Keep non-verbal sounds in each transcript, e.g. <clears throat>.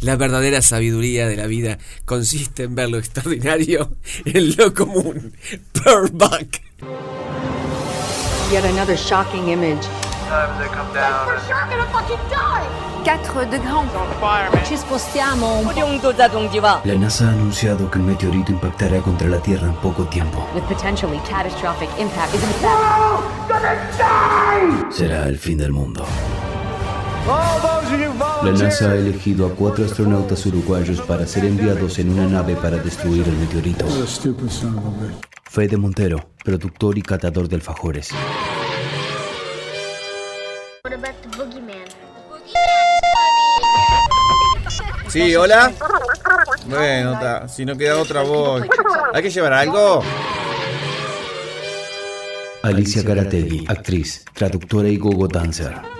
La verdadera sabiduría de la vida consiste en ver lo extraordinario <laughs> en lo común. Purback. Yet another shocking image. Quatre de grand. Ci spostiamo La NASA ha anunciado que un meteorito impactará contra la Tierra en poco tiempo. With potentially catastrophic impact is in fact Será el fin del mundo. La NASA ha elegido a cuatro astronautas uruguayos para ser enviados en una nave para destruir el meteorito. Fede Montero, productor y catador de alfajores. What about the boogeyman? Sí, hola. Bueno, ta, si no queda otra voy. ¿Hay que llevar algo? Alicia Garategui, actriz, traductora y gogo dancer.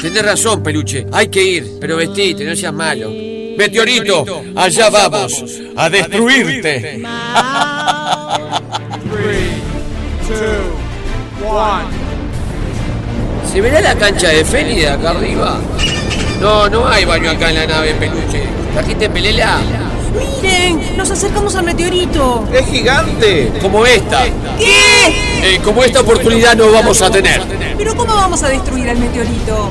Tenés razón, peluche. Hay que ir, pero vestite, no seas malo. Meteorito, allá vamos a destruirte. <laughs> ¿Se verá la cancha de Feli de acá arriba? No, no hay baño acá en la nave, peluche. ¿Trajiste pelela? ¡Miren! ¡Nos acercamos al meteorito! ¡Es gigante! Como esta. ¿Qué? Eh, como esta oportunidad no vamos a tener. ¿Pero cómo vamos a destruir al meteorito?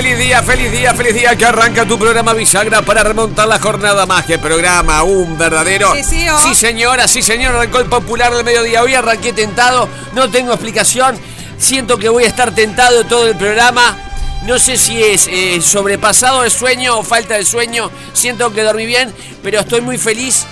Feliz día, feliz día, feliz día, que arranca tu programa Bisagra para remontar la jornada más que programa, un verdadero. Sí, sí, oh. Sí, señora, sí, señor, arrancó el popular del mediodía. Hoy arranqué tentado, no tengo explicación. Siento que voy a estar tentado todo el programa. No sé si es eh, sobrepasado el sueño o falta de sueño. Siento que dormí bien, pero estoy muy feliz.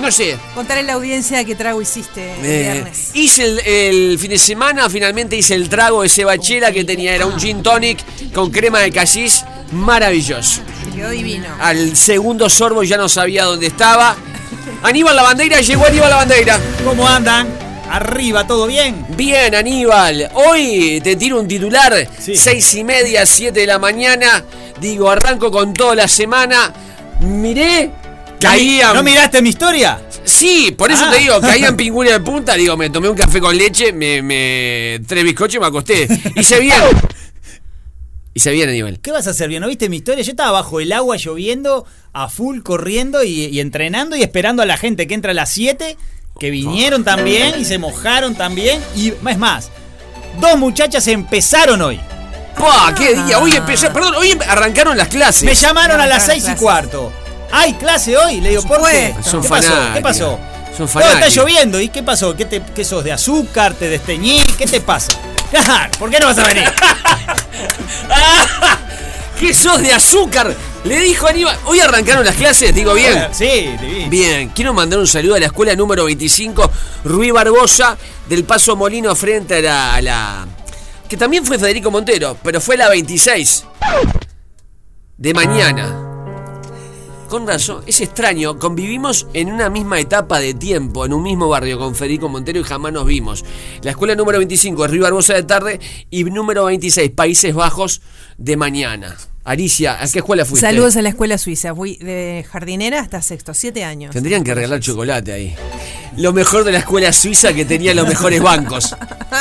No sé, Contaré a la audiencia qué trago hiciste el Eh, viernes. hice el, el fin de semana, finalmente hice el trago de cebachera que tenía, era un gin tonic con crema de casis, maravilloso. Quedó divino. Al segundo sorbo ya no sabía dónde estaba. Aníbal la bandera, llegó Aníbal la bandera. ¿Cómo andan? Arriba, ¿todo bien? Bien, Aníbal. Hoy te tiro un titular. Sí. Seis y media, siete de la mañana. Digo, arranco con toda la semana. Miré, caían. ¿No miraste mi historia? Sí, por eso Ah. te digo, <laughs> caían pingüinos de punta, digo, me tomé un café con leche, me, me tres bizcochos y me acosté. Hice bien. Hice bien, Aníbal. ¿Qué vas a hacer bien? ¿No viste mi historia? Yo estaba bajo el agua lloviendo, a full corriendo y, y entrenando y esperando a la gente que entra a las 7, que vinieron también y se mojaron también. Y es más, dos muchachas empezaron hoy. ¡Pah! ¡Qué día! Hoy empezó, perdón, hoy em- arrancaron las clases. Me llamaron a las 6 y cuarto. ¿Hay clase hoy? Le digo, ¿por qué? Son ¿Qué pasó? ¿Qué pasó? Son No, está lloviendo. ¿Y qué pasó? ¿Qué, te, qué sos de azúcar? ¿Te desteñí? ¿Qué te pasa? <laughs> ¿Por qué no vas a venir? <laughs> ¿Qué sos de azúcar? Le dijo Aníbal. Hoy arrancaron las clases, digo bien. Sí, divino. Bien, quiero mandar un saludo a la escuela número 25, Ruiz Barbosa, del Paso Molino frente a la, a la- que también fue Federico Montero, pero fue la 26 de mañana. Con razón, es extraño, convivimos en una misma etapa de tiempo, en un mismo barrio con Federico Montero y jamás nos vimos. La escuela número 25 es Río Barbosa de tarde y número 26 Países Bajos de mañana. Alicia, ¿a qué escuela fuiste? Saludos a la escuela suiza. Fui de jardinera hasta sexto, siete años. Tendrían que regalar chocolate ahí. lo mejor de la escuela suiza que tenía los mejores bancos. <laughs>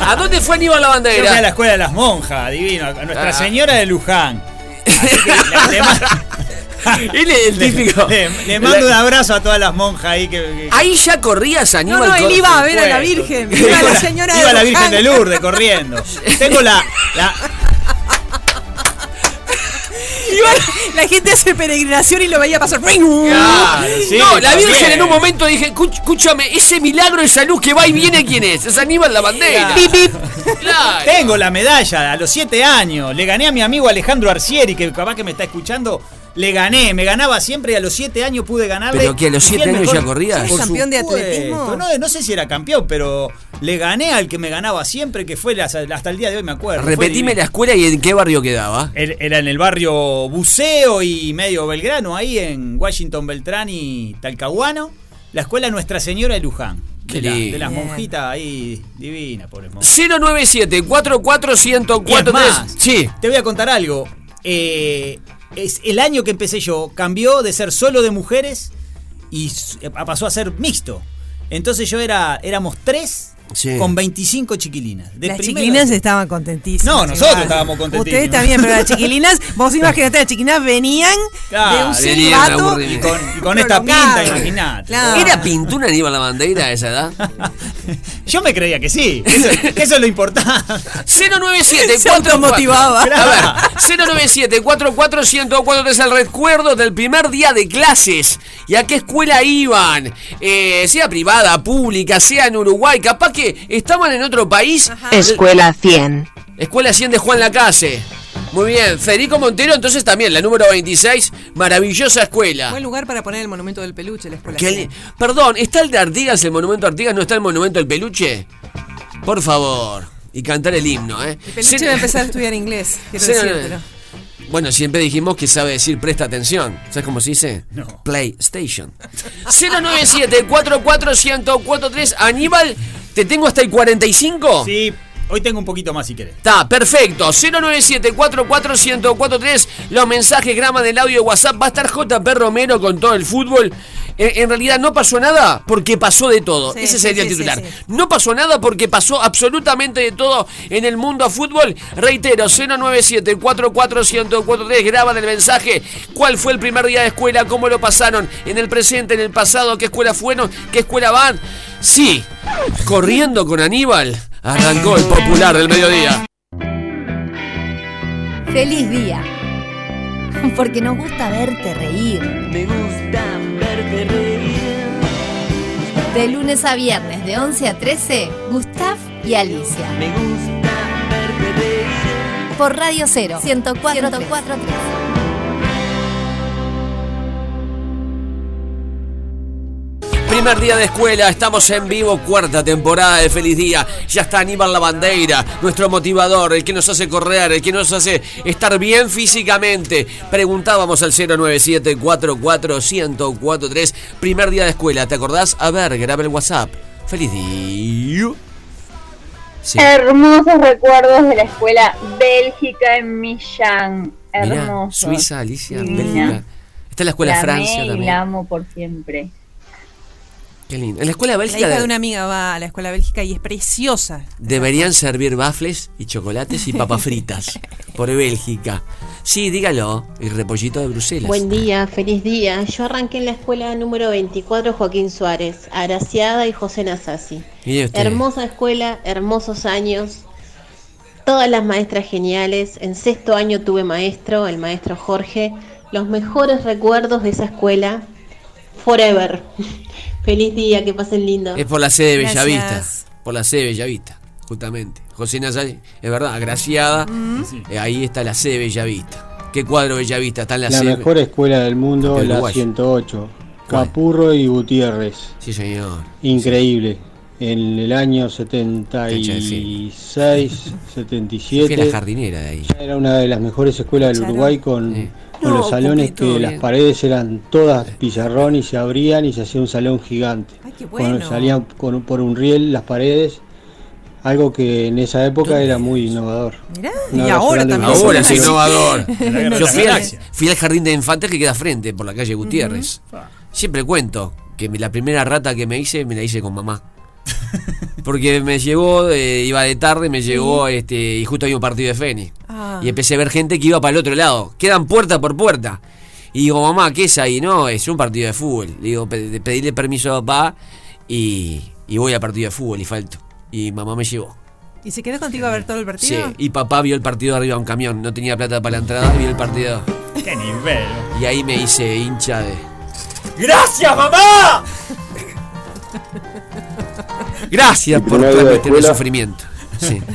¿A dónde fue Aníbal la Yo fui a la bandera? escuela de las monjas, divino, a Nuestra Ah. Señora de Luján. <laughs> <laughs> Él es el típico. le- le mando un abrazo a todas las monjas ahí que. que- Ahí ya corrías No, Aníbal. no, él con- iba a ver a la. Virgen. <laughs> Iba a la señora Iba de la Virgen de Lourdes corriendo. Tengo la, la- Iba- <laughs> la gente hace peregrinación y lo veía pasar. Claro, sí, no, la también. Virgen en un momento dije, "Escuch- escúchame, ese milagro de salud que va y viene, ¿quién es? Es Aníbal la bandera. Pip, pip. Claro. Tengo la medalla a los 7 años. Le gané a mi amigo Alejandro Arcieri, que capaz que me está escuchando. Le gané, me ganaba siempre y a los 7 años pude ganarle. Pero que a los Y fui siete el años mejor. ya corrías. ¿Sos Por campeón de atletismo? No, no sé si era campeón, pero le gané al que me ganaba siempre, que fue hasta hasta el día de hoy me acuerdo. Repetime la escuela y en qué barrio quedaba. Era en el barrio Buceo y medio Belgrano, ahí en Washington Beltrán y Talcahuano. La escuela Nuestra Señora de Luján. De, la- de las monjitas ahí, divina, por 097 44 Y es 104 más, Sí. te voy a contar algo. Eh, es el año que empecé yo cambió de ser solo de mujeres y eh, pasó a ser mixto. Entonces yo era éramos tres Sí. con 25 chiquilinas. De Las chiquilinas estaban contentísimas. No, nosotros estábamos contentísimos. Ustedes también, pero las chiquilinas, <laughs> vos imagínate, las chiquilinas venían Claro, de un. Y con, y con esta pinta, imagínate. Claro. ¿Era pintuna Aníbal la bandera a esa edad? <laughs> Yo me creía que sí, que eso, eso es lo importante. <laughs> 097 Se automotivaba. A ver, 097 44 104 es el recuerdo del primer día de clases. ¿Y a qué escuela iban? Eh, sea privada, pública, sea en Uruguay. Capaz que estaban en otro país. Escuela 100. Escuela 100 de Juan Lacase. Muy bien. Federico Montero, entonces también, la número 26. Maravillosa escuela. Buen lugar para poner el monumento del peluche, la escuela. Perdón, ¿está el de Artigas, el monumento de Artigas? ¿No está el monumento del peluche? Por favor. Y cantar el himno, ¿eh? El peluche Se- va a empezar a estudiar inglés, quiero no. decírtelo. Bueno, siempre dijimos que sabe decir presta atención. ¿Sabes cómo se dice? No. PlayStation. 097 44 1043 Aníbal, ¿te tengo hasta el 45? Sí, hoy tengo un poquito más si querés. Está, perfecto. 097 44 1043 Los mensajes graban del audio de WhatsApp. Va a estar JP Romero con todo el fútbol. Eh, en realidad no pasó nada porque pasó de todo. Sí, Ese sería sí, el titular. sí, sí. No pasó nada porque pasó absolutamente de todo en el mundo a fútbol. Reitero, 097 44 1043 Graban el mensaje. ¿Cuál fue el primer día de escuela? ¿Cómo lo pasaron? ¿En el presente? ¿En el pasado? ¿Qué escuela fueron? ¿Qué escuela van? Sí, corriendo con Aníbal. Arrancó el popular del mediodía. Feliz día. Porque nos gusta verte reír. Me gusta verte reír. De lunes a viernes, de 11 a 13, Gustav y Alicia. Me gusta verte. Por Radio 0, 104, Primer día de escuela, estamos en vivo, cuarta temporada de Feliz Día. Ya está Aníbal La Bandeira, nuestro motivador, el que nos hace correr, el que nos hace estar bien físicamente. Preguntábamos al 097 44 1043 Primer día de escuela, ¿te acordás? A ver, graba el WhatsApp. Feliz día. Sí. Hermosos recuerdos de la escuela Bélgica en Millán. Mirá, Hermosos. Suiza, Alicia. Bélgica. Está en la escuela la Francia también. la amo por siempre. Qué lindo. En la escuela La Bélgica hija de- de una amiga va a la escuela bélgica y es preciosa. deberían servir bafles y chocolates y papas fritas <laughs> por Bélgica. Sí, dígalo. Y repollito de Bruselas. Buen día, feliz día. Yo arranqué en la escuela número 24 Joaquín Suárez, Araciada y José Nasasi. Hermosa escuela, hermosos años. Todas las maestras geniales. En sexto año tuve maestro, el maestro Jorge. Los mejores recuerdos de esa escuela. Forever. Feliz día, que pasen lindo. Es por la sede de Gracias. Bellavista. Por la sede de Bellavista, justamente. José Nazari, es verdad, agraciada. Eh, ahí está la sede de Bellavista. ¿Qué cuadro Bellavista? Está en la, La sede. mejor escuela del mundo, la Uruguay. 108. ¿Cuál? Capurro y Gutiérrez. Sí, señor. Increíble. En el año Cancha de 76, Fui 77. la jardinera de ahí. ya Era una de las mejores escuelas del. Uruguay con, con No, los salones que las paredes eran todas pizarrón y se abrían y se hacía un salón gigante. qué Con- bueno. salían con- por un riel las paredes, algo que en esa época era muy innovador. Mirá, y ahora también. Ahora es innovador. <laughs> Yo fui al jardín de infantes que queda frente por la calle Gutiérrez. siempre cuento que la primera rata que me hice, me la hice con mamá. <laughs> Porque me llevó, eh, iba de tarde, me llegó este, y justo había un partido de Feni. Ah. Y empecé a ver gente que iba para el otro lado. Quedan puerta por puerta. Y digo, mamá, ¿qué es ahí? No, es un partido de fútbol. Le digo, "Pe- pedirle permiso a papá y, y voy al partido de fútbol y falto. Y mamá me llevó. ¿Y se quedó contigo a ver todo el Sí, partido? y papá vio el partido arriba de un camión. No tenía plata para la entrada, vio el partido. ¡Qué nivel! Y ahí me hice hincha de. ¡Gracias, mamá! <laughs> Gracias por transmitirme escuela. sufrimiento. Sí. <laughs>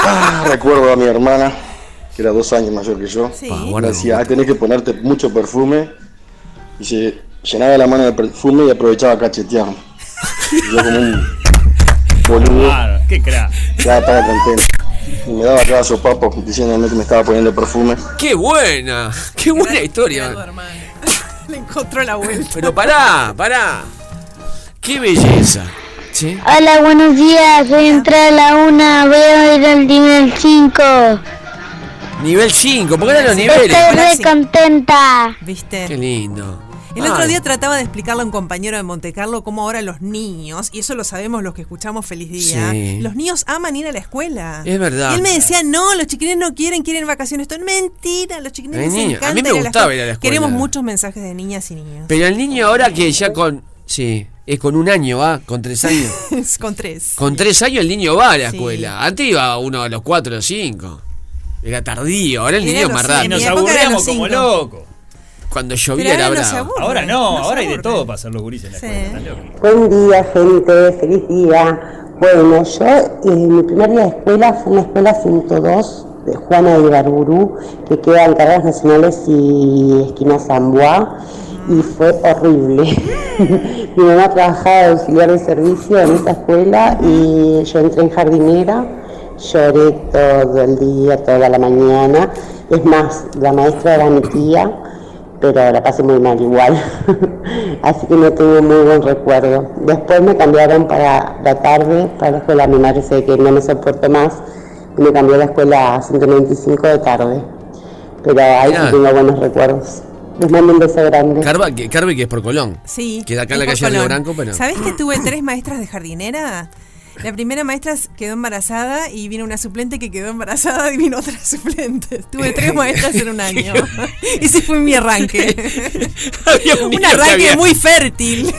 Ah, recuerdo a mi hermana, que era dos años mayor que yo. Sí. Me decía, ah, tenés que ponerte mucho perfume. Y se llenaba la mano de perfume y aprovechaba a cachetearme. Y yo como un boludo, Claro, qué crack. ya estaba contento. Y me daba cada sopapo diciéndome que me estaba poniendo perfume. ¡Qué buena! ¡Qué buena historia! <laughs> Le encontró la vuelta. Pero pará, pará. ¡Qué belleza! ¿Sí? Hola, buenos días. Voy a entrar a la una. Voy a ir al nivel 5. Nivel 5, ¿por qué eran los niveles? Estoy re contenta. ¿Viste? Qué lindo. El otro día trataba de explicarle a un compañero de Montecarlo cómo ahora los niños, y eso lo sabemos los que escuchamos Feliz Día, Sí. los niños aman ir a la escuela. Es verdad. Y él me decía, no, los chiquilines no quieren, quieren vacaciones. Esto es mentira, los chiquilines les niño, a encanta mí me ir gustaba ir a la escuela. Queremos muchos mensajes de niñas y niños. Pero el niño ahora que ya con. Sí, es con un año, ¿va? Con tres años. <laughs> Con tres. Con tres años el niño va a la Sí. escuela. Antes iba uno a los cuatro o cinco. Era tardío, ahora el Era niño es los más rápido. Y nos aburríamos los como locos. Cuando llovía era ahora no bravo. Ahora no, hay de todo para hacer los gurises en la Sí. escuela. Buen día, gente, feliz día. Bueno, yo, eh, mi primer día de escuela fue en la escuela 102 de Juana de Ibarburu, que queda en Carreras Nacionales y esquina Zamboa, y fue horrible. <laughs> mi mamá trabajaba de auxiliar de servicio en esa escuela y yo entré en jardinera, lloré todo el día, toda la mañana. Es más, la maestra era mi tía pero la pasé muy mal igual. <laughs> Así que no tengo muy buen recuerdo. Después me cambiaron para la tarde, para la escuela. Mi madre sé que no me soportó más y me cambió a la escuela 195 de tarde. Pero ahí sí tengo buenos recuerdos. Les mando un beso grande. Carva, que, Carve que es por Colón. Sí. Queda acá en la calle Río Colón. Branco, pero. ¿Sabés que tuve <laughs> tres maestras de jardinera? La primera maestra quedó embarazada y vino una suplente que quedó embarazada y vino otra suplente. Tuve tres maestras en un año. <laughs> Ese fue mi arranque. <laughs> Había un arranque había- muy fértil.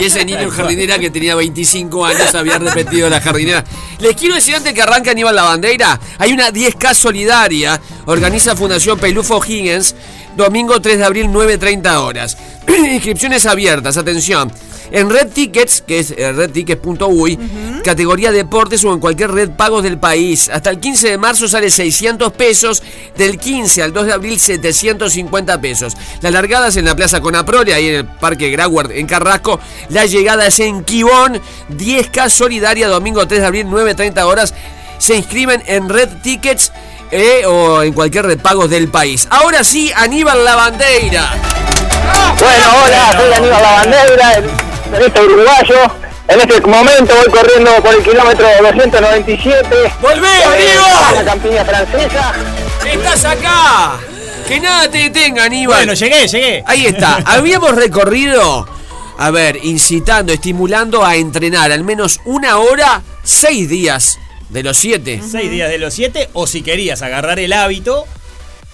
Y ese niño en jardinera que tenía 25 años había repetido la jardinera. Les quiero decir antes que arranca Aníbal la bandera, hay una 10K solidaria, organiza Fundación Pelufo Higgins, domingo 3 de abril 9.30 horas. <clears throat> Inscripciones abiertas, atención. En Red Tickets, que es eh, redtickets.uy, categoría deportes o en cualquier red pagos del país. Hasta el 15 de marzo sale 600 pesos, del 15 al 2 de abril 750 pesos. La largada es en la Plaza Conaprole, ahí en el Parque Grauard, en Carrasco. La llegada es en Quibón, 10K Solidaria, domingo 3 de abril, 9.30 horas. Se inscriben en Red Tickets eh, o en cualquier red pagos del país. Ahora sí, Aníbal La Bandeira. Bueno, hola, soy Aníbal Lavandeira, el periodista uruguayo. En este momento voy corriendo por el kilómetro 297. ¡Volvé, Aníbal! La campiña francesa. ¡Estás acá! Que nada te detenga, Aníbal. Bueno, llegué, llegué. Ahí está. <laughs> Habíamos recorrido, a ver, incitando, estimulando a entrenar al menos una hora, seis días de los siete. Seis días de los siete, o si querías agarrar el hábito,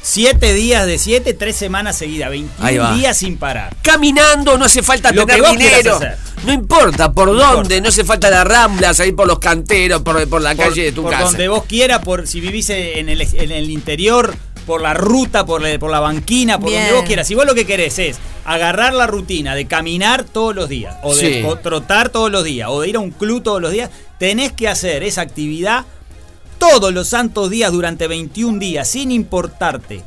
siete días de siete, tres semanas seguidas, Ahí 21 va. días sin parar. Caminando, no hace falta Lo tener que vos quieras dinero. hacer. No importa por dónde, no hace falta la rambla, salir por los canteros, por, por la Por- calle de tu por casa. donde vos quieras, por si vivís en el, en el interior, por la ruta, por la, por la banquina, por donde vos quieras. Si vos lo que querés es agarrar la rutina de caminar todos los días, o de Sí. o trotar todos los días, o de ir a un club todos los días, tenés que hacer esa actividad todos los santos días durante 21 días, sin importarte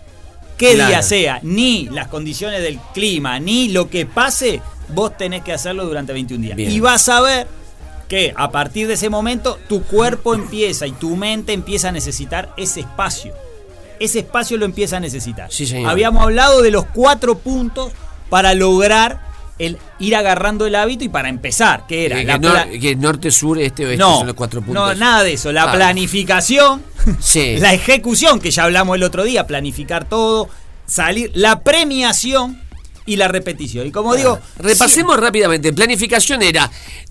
qué Claro. día sea, ni las condiciones del clima, ni lo que pase, vos tenés que hacerlo durante 21 días. Bien. Y vas a ver que a partir de ese momento tu cuerpo empieza y tu mente empieza a necesitar ese espacio. Ese espacio lo empieza a necesitar. Sí. Habíamos hablado de los cuatro puntos para lograr el ir agarrando el hábito y para empezar, que era la que, nor- que norte, sur, este, oeste no, son los cuatro puntos. no, nada de eso. La Ah. planificación, <laughs> Sí. la ejecución, que ya hablamos el otro día, planificar todo, salir, la premiación y la repetición. Y como digo, Repasemos rápidamente. Planificación era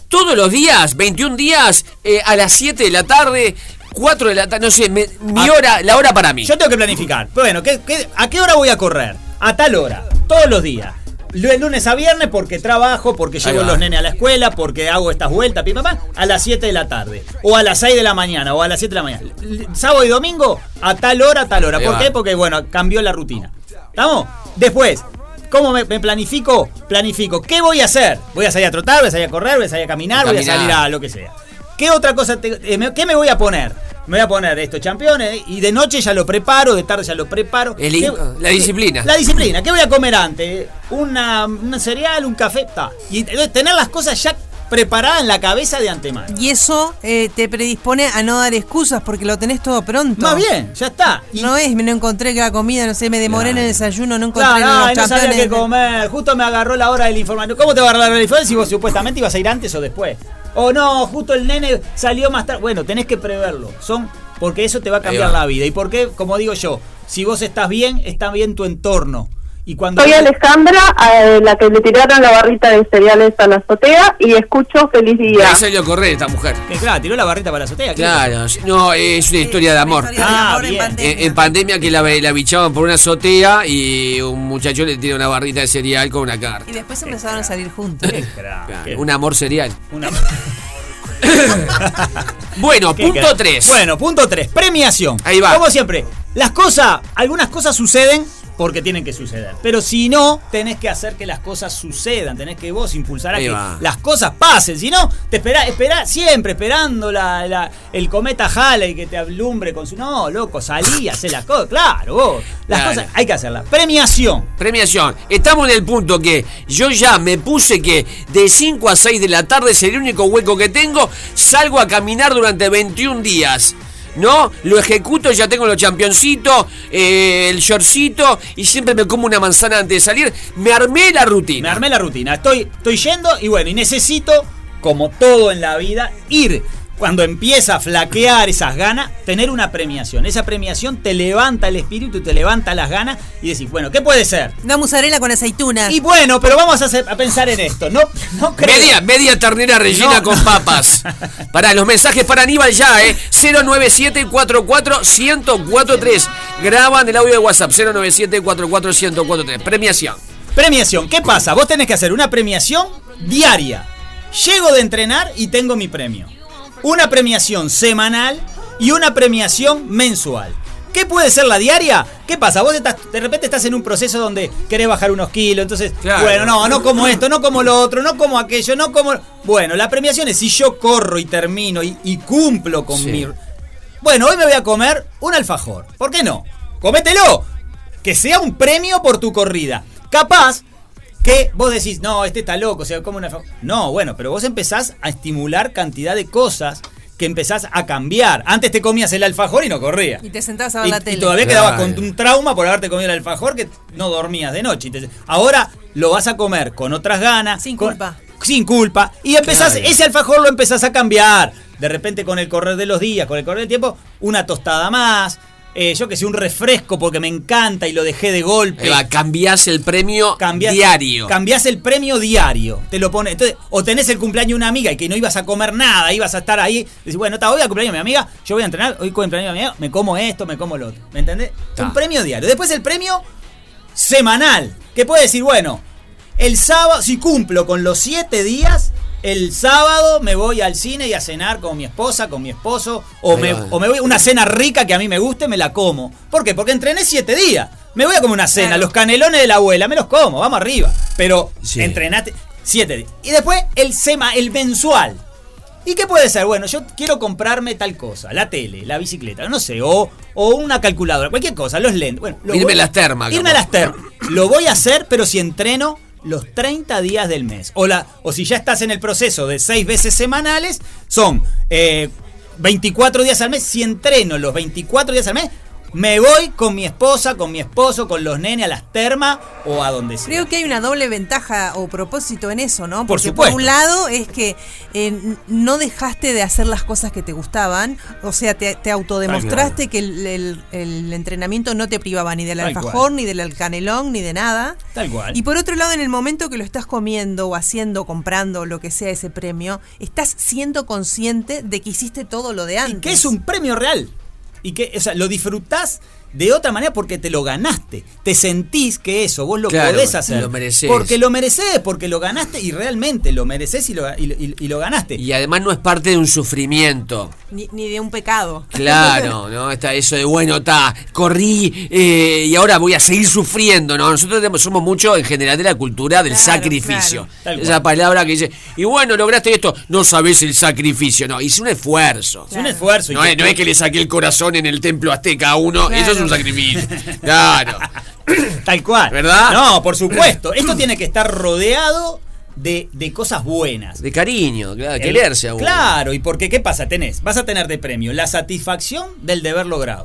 todos los días, 21 días, eh, a las 7 de la tarde, 4 de la tarde, no sé, me- mi Ah. hora, la hora para mí. Yo tengo que planificar. Bueno, ¿qué, qué- a qué hora voy a correr? A tal hora, todos los días. De lunes a viernes porque trabajo, porque llevo los nenes a la escuela, porque hago estas vueltas, pi, papá, a las 7 de la tarde. O a las 6 de la mañana, o a las 7 de la mañana. Sábado y domingo, a tal hora, a tal hora. Ahí ¿Por va. qué? Porque, bueno, cambió la rutina. ¿Estamos? Después, ¿cómo me, me planifico? Planifico. ¿Qué voy a hacer? Voy a salir a trotar, voy a salir a correr, voy a salir a caminar, voy a salir a lo que sea. ¿Qué otra cosa? te- eh, me- ¿Qué me voy a poner? Me voy a poner estos campeones y de noche ya lo preparo, de tarde ya lo preparo. El- ¿Qué- la disciplina. La disciplina. ¿Qué voy a comer antes? Una, un cereal, un café. ta. Y tener las cosas ya preparadas en la cabeza de antemano. Y eso eh, te predispone a no dar excusas porque lo tenés todo pronto. Más bien, ya está. No es, no encontré la comida, no sé, me demoré en el desayuno, no encontré Claro, los ay, no sabía qué comer. Justo me agarró la hora del informativo. ¿Cómo te va a agarrar la hora del informativo si vos supuestamente ibas a ir antes o después? O no, justo el nene salió más tarde. Bueno, tenés que preverlo. Son porque eso te va a cambiar va. la vida. Y porque, como digo yo, si vos estás bien, está bien tu entorno. Y cuando Soy Alejandra, eh, la que le tiraron la barrita de cereales a la azotea y escucho Feliz Día. Ahí salió a correr esta mujer. Que, claro, tiró la barrita para la azotea. ¿qué Claro, no, es una historia de amor. Ah, bien. En, en pandemia que la, la bichaban por una azotea y un muchacho le tira una barrita de cereal con una carta. Y después empezaron a salir juntos. Claro, un amor cereal. Una- <laughs> Bueno, ¿Qué punto querés? 3. Bueno, punto 3. Premiación. Ahí va. Como siempre, las cosas, algunas cosas suceden porque tienen que suceder. Pero si no, tenés que hacer que las cosas sucedan. Tenés que vos impulsar a Ahí que va. las cosas pasen. Si no, te espera, espera siempre esperando la, la- el cometa Halley que te alumbre con su. No, loco, salí, <laughs> hacé las cosas. Claro, vos. Las Claro. cosas hay que hacerlas. Premiación. Premiación. Estamos en el punto que yo ya me puse que de 5 a 6 de la tarde es el único hueco que tengo. Salgo a caminar durante 21 días. ¿No? Lo ejecuto, ya tengo los championcitos, eh, el shortcito y siempre me como una manzana antes de salir. Me armé la rutina. Me armé la rutina. Estoy, estoy yendo y bueno, y necesito, como todo en la vida, ir. Cuando empieza a flaquear esas ganas, tener una premiación. Esa premiación te levanta el espíritu, te levanta las ganas y decís, bueno, ¿qué puede ser? Una mozzarella con aceitunas. Y bueno, pero vamos a, hacer- a pensar en esto. No, no creo. Media, media ternera rellena No. con papas. <laughs> Para los mensajes para Aníbal ya, ¿eh? 097-44-1043. Graban el audio de WhatsApp. 097-44-1043. Premiación. Premiación. ¿Qué pasa? Vos tenés que hacer una premiación diaria. Llego de entrenar y tengo mi premio. Una premiación semanal y una premiación mensual. ¿Qué puede ser la diaria? ¿Qué pasa? Vos estás, de repente estás en un proceso donde querés bajar unos kilos, entonces, Claro. bueno, no, no como esto, no como lo otro, no como aquello, no como... Bueno, la premiación es si yo corro y termino y, y cumplo con Sí. mi... Bueno, hoy me voy a comer un alfajor. ¿Por qué no? Comételo. Que sea un premio por tu corrida. Capaz que vos decís, no, este está loco, o sea, como una... No, bueno, pero vos empezás a estimular cantidad de cosas que empezás a cambiar. Antes te comías el alfajor y no corría. Y te sentabas a ver Y, la y tele. todavía Claro. quedabas con un trauma por haberte comido el alfajor que no dormías de noche. Entonces, ahora lo vas a comer con otras ganas. Sin con- culpa. Sin culpa. Y empezás, Claro. ese alfajor lo empezás a cambiar. De repente con el correr de los días, con el correr del tiempo, una tostada más. Eh, yo que sé, un refresco porque me encanta y lo dejé de golpe. Va, cambiás el premio Cambiás- diario. Cambiás el premio diario. Te lo pones. Entonces, o tenés el cumpleaños de una amiga y que no ibas a comer nada, ibas a estar ahí. Decís, bueno, está, hoy al cumpleaños de mi amiga, yo voy a entrenar, hoy cumpleaños de mi amiga, me como esto, me como lo otro. ¿Me entendés? Ta. Un premio diario. Después el premio semanal. Que puede decir, bueno, el sábado, si cumplo con los siete días, el sábado me voy al cine y a cenar con mi esposa, con mi esposo, o me, va. o me voy a una cena rica que a mí me guste, me la como. ¿Por qué? Porque entrené siete días. Me voy a comer una cena, Claro. los canelones de la abuela, me los como, vamos arriba. Pero Sí. entrenaste siete días. Y después el sema, el mensual. ¿Y qué puede ser? Bueno, yo quiero comprarme tal cosa, la tele, la bicicleta, no sé, o, o una calculadora, cualquier cosa, los lentes. Bueno, lo Irme voy- a las termas, Irme a las termas. Lo voy a hacer, pero si entreno los 30 días del mes. O, la, o si ya estás en el proceso de 6 veces semanales, son eh, 24 días al mes. Si entreno los 24 días al mes, Me voy con mi esposa, con mi esposo, con los nenes a las termas o a donde sea. Creo que hay una doble ventaja o propósito en eso, ¿no? Por Porque supuesto. un lado es que eh, no dejaste de hacer las cosas que te gustaban, o sea, te, te autodemostraste que el, el- el entrenamiento no te privaba ni del Tal alfajor, cual. ni del canelón, ni de nada. Tal cual. Y por otro lado, en el momento que lo estás comiendo o haciendo, comprando, lo que sea ese premio, estás siendo consciente de que hiciste todo lo de antes. que es un premio real. Y que, o sea, lo disfrutás de otra manera porque te lo ganaste. Te sentís que eso vos lo Claro, podés hacer. lo merecés. Porque lo mereces, porque lo ganaste y realmente lo mereces y lo, y, y- y lo ganaste. Y además no es parte de un sufrimiento. Ni, ni de un pecado. Claro, <laughs> ¿no? Está eso de, bueno, está, corrí eh, y ahora voy a seguir sufriendo, ¿no? Nosotros tenemos- somos mucho en general de la cultura del Claro, sacrificio. claro. Esa palabra que dice, y bueno, lograste esto, no sabes el sacrificio, no, hice un esfuerzo. Es un esfuerzo. y No, que- es, no es que le saqué el corazón en el templo azteca a uno, eso es un sacrificio. <laughs> Claro. Tal cual. ¿Verdad? No, por supuesto. Esto tiene que estar rodeado de, de cosas buenas. De cariño, claro, quererse a uno. Claro, y porque ¿qué pasa? Tenés, vas a tener de premio la satisfacción del deber logrado.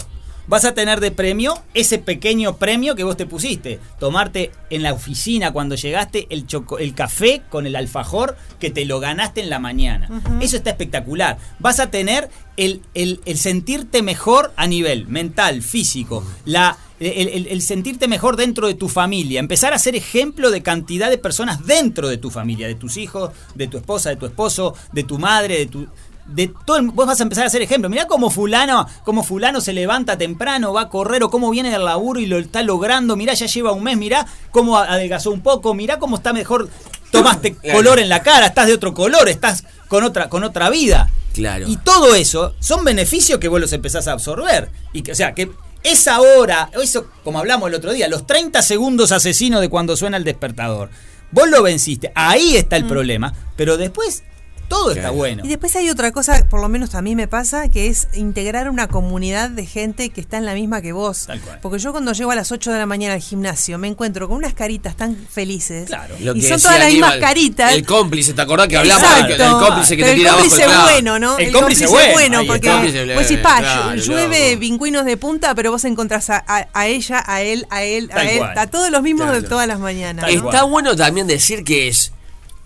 Vas a tener de premio ese pequeño premio que vos te pusiste. Tomarte en la oficina cuando llegaste el, choco- el café con el alfajor que te lo ganaste en la mañana. Eso está espectacular. Vas a tener el, el- el sentirte mejor a nivel mental, físico, la, el sentirte mejor dentro de tu familia. Empezar a ser ejemplo de cantidad de personas dentro de tu familia, de tus hijos, de tu esposa, de tu esposo, de tu madre, de tu de todo el- vos vas a empezar a hacer ejemplo. Mirá cómo fulano, cómo fulano se levanta temprano, va a correr o cómo viene del laburo y lo está logrando. Mirá, ya lleva un mes, mirá cómo adelgazó un poco, mirá cómo está mejor. Tomaste color en la cara, estás de otro color, estás con otra con otra vida. Claro. Y todo eso son beneficios que vos los empezás a absorber. Y que, o sea, que esa hora, eso, como hablamos el otro día, los 30 segundos asesinos de cuando suena el despertador, vos lo venciste. Ahí está el problema. Pero después, todo está bueno. Y después hay otra cosa, por lo menos a mí me pasa, que es integrar una comunidad de gente que está en la misma que vos. Porque yo cuando llego a las 8 de la mañana al gimnasio me encuentro con unas caritas tan felices. Lo Y que son todas las mismas caritas. El cómplice, ¿te acordás que hablamos del, cómplice que Pero te tira el abajo cómplice clavo? bueno, ¿no? El cómplice bueno, ahí porque está. Cómplice, vos decís, pa, claro, llueve pingüinos de punta, pero vos encontrás a, a- a ella, a él, a él, a Tal él, cual. a todos los mismos de Claro. todas las mañanas. Está bueno también decir que es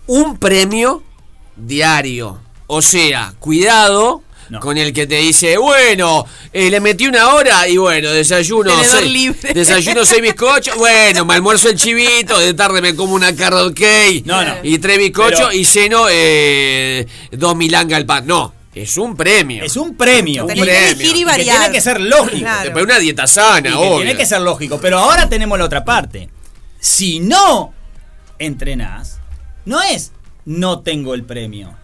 un premio diario. O sea, cuidado con el que te dice, bueno, eh, le metí una hora y bueno, desayuno Tenedor seis, libre. desayuno seis bizcochos, <laughs> bueno, me almuerzo el chivito, de tarde me como una carrot cake No, no. y tres bizcochos Pero- y ceno eh, dos milanga al pan. No, es un premio. Es un premio. Un Tenés que premio. elegir y variar. Que tiene que ser lógico. Claro. Después una dieta sana, que tiene que ser lógico. Pero ahora tenemos la otra parte. Si no entrenás, no es no tengo el premio.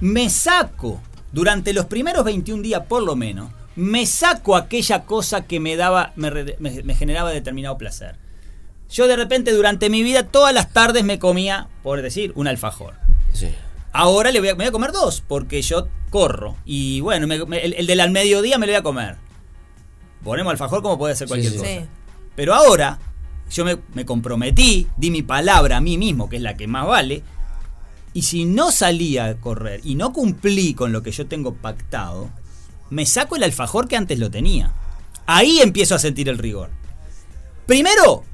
Me saco, durante los primeros 21 días por lo menos, me saco aquella cosa que me daba, me, re- me- me generaba determinado placer. Yo de repente durante mi vida todas las tardes me comía, por decir, un alfajor. Ahora le voy a, me voy a comer dos, porque yo corro. Y bueno, me- me- el, el del al mediodía me lo voy a comer. Ponemos alfajor como puede ser cualquier sí. cosa. Sí. Pero ahora, yo me, me comprometí, di mi palabra a mí mismo, que es la que más vale. Y si no salía a correr y no cumplí con lo que yo tengo pactado, me saco el alfajor que antes lo tenía. Ahí empiezo a sentir el rigor. Primero,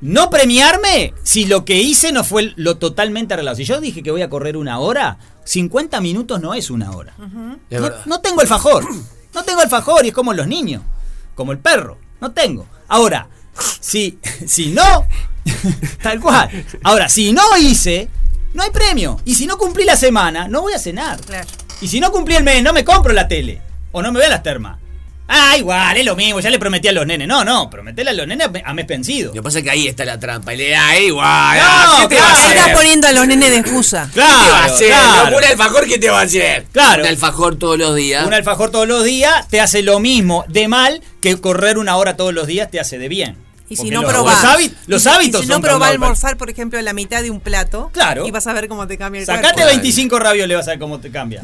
no premiarme si lo que hice no fue lo totalmente arreglado. Si yo dije que voy a correr una hora, 50 minutos no es una hora. No, no tengo alfajor. No tengo alfajor y es como los niños. Como el perro. No tengo. Ahora, si, si no, <laughs> tal cual. Ahora, si no hice, no hay premio. Y si no cumplí la semana, no voy a cenar. Y si no cumplí el mes, no me compro la tele. O no me veo las termas. Ah, igual, es lo mismo, ya le prometí a los nenes. No, no, prometele a los nenes a me- a mes vencido. Lo que pasa es que ahí está la trampa. Y le da igual. No, ¿Qué te va a claro. hacer? Estás poniendo a los nenes de excusa. ¿Qué te va a hacer? claro. Un alfajor, ¿qué te va a hacer? Claro. Un alfajor todos los días. Un alfajor todos los días te hace lo mismo de mal que correr una hora todos los días te hace de bien. Y si no los, probás. Los, hábit- los y si- hábitos y si no probás almorzar, por ejemplo, la mitad de un plato. Claro. Y vas a ver cómo te cambia el Sacate cuerpo. 25 ravioles, vas a ver cómo te cambia.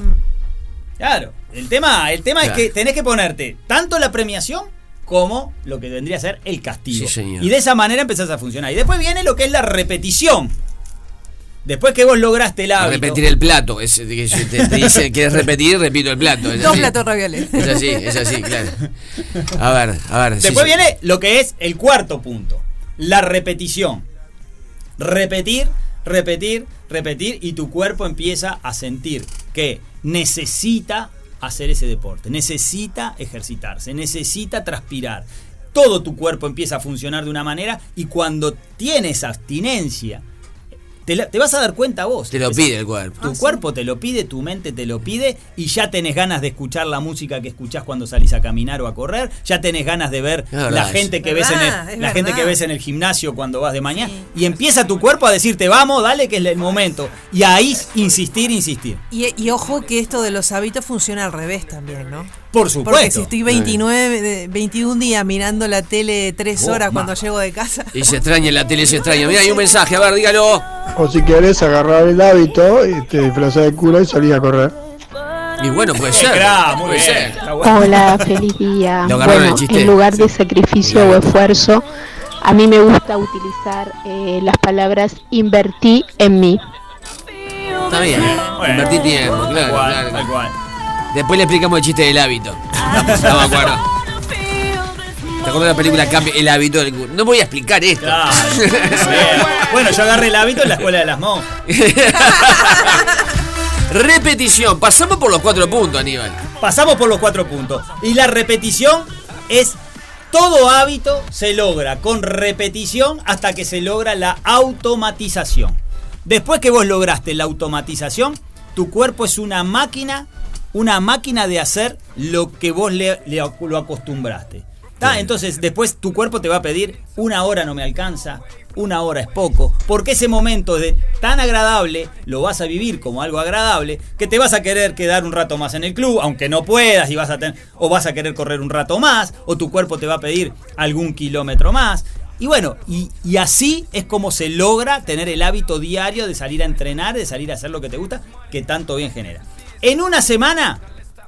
Claro. El tema, el tema Claro. es que tenés que ponerte tanto la premiación como lo que vendría a ser el castigo. Sí, señor. Y de esa manera empezás a funcionar. Y después viene lo que es la repetición. Después que vos lograste el hábito. Repetir el plato. Es, que te, te dice, ¿quieres repetir? Repito el plato. Es Dos así. platos ravioles. Es así, es así, claro. A ver, a ver. Después sí. viene lo que es el cuarto punto, la repetición. Repetir, repetir, repetir y tu cuerpo empieza a sentir que necesita hacer ese deporte, necesita ejercitarse, necesita transpirar. Todo tu cuerpo empieza a funcionar de una manera y cuando tienes abstinencia, te, la- te vas a dar cuenta vos. Te lo pide el cuerpo. Tu cuerpo te lo pide, tu mente te lo pide y ya tenés ganas de escuchar la música que escuchás cuando salís a caminar o a correr, ya tenés ganas de ver la gente que ves en el, la gente que ves en el gimnasio cuando vas de mañana y empieza tu cuerpo a decirte, "Vamos, dale que es el momento." Y ahí insistir, insistir. Y, y ojo que esto de los hábitos funciona al revés también, ¿no? Por supuesto. Porque si estoy 29, de- 21 días mirando la tele 3 Oh, horas ma. cuando llego de casa. Y se extraña la tele, se extraña. Mira, hay un mensaje, a ver, dígalo. O si querés agarrar el hábito y te disfrazás de cura y salís a correr. Y bueno, puede ser. muy puede bien. ser. Bueno. Hola, feliz día. Lo Bueno, el en lugar de sacrificio o esfuerzo, a mí me gusta utilizar eh, las palabras invertí en mí. Está bien. Bueno. Invertí tiempo, claro, cual, claro. tal cual. Después le explicamos el chiste del hábito. Estamos acuerdo. ¿Te acuerdas de la película Cambia el hábito del No voy a explicar esto. Claro. <laughs> Bueno, yo agarré el hábito en la escuela de las monjas. <laughs> Repetición. Pasamos por los cuatro puntos, Aníbal. Pasamos por los cuatro puntos. Y la repetición es todo hábito se logra con repetición hasta que se logra la automatización. Después que vos lograste la automatización, tu cuerpo es una máquina, una máquina de hacer lo que vos le, le- lo acostumbraste. ¿Tá? Entonces después tu cuerpo te va a pedir una hora no me alcanza, una hora es poco, porque ese momento de tan agradable lo vas a vivir como algo agradable que te vas a querer quedar un rato más en el club, aunque no puedas y vas a tener o vas a querer correr un rato más o tu cuerpo te va a pedir algún kilómetro más. Y bueno, y, y así es como se logra tener el hábito diario de salir a entrenar, de salir a hacer lo que te gusta, que tanto bien genera. En una semana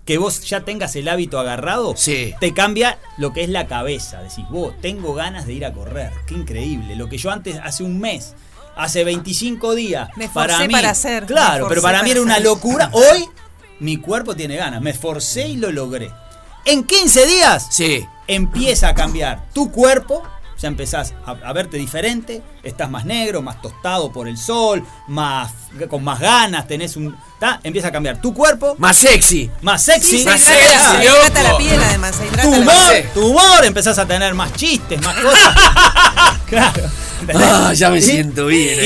que vos ya tengas el hábito agarrado, te cambia lo que es la cabeza. Decís, vos, tengo ganas de ir a correr. Qué increíble. Lo que yo antes, hace un mes, hace 25 días, Me para mí. para hacer, Claro, pero para mí era una locura. <laughs> Hoy, mi cuerpo tiene ganas. Me esforcé y lo logré. En 15 días, sí. empieza a cambiar tu cuerpo. Ya empezás a, a verte diferente, estás más negro, más tostado por el sol, más con más ganas, tenés un. Empieza a cambiar tu cuerpo. Más sexy. Más sexy. Sí, más sexy, se la piel además, se Tu humor, tu humor, empezás a tener más chistes, más cosas. <laughs> <laughs> claro. Ah, ya me Y- siento bien,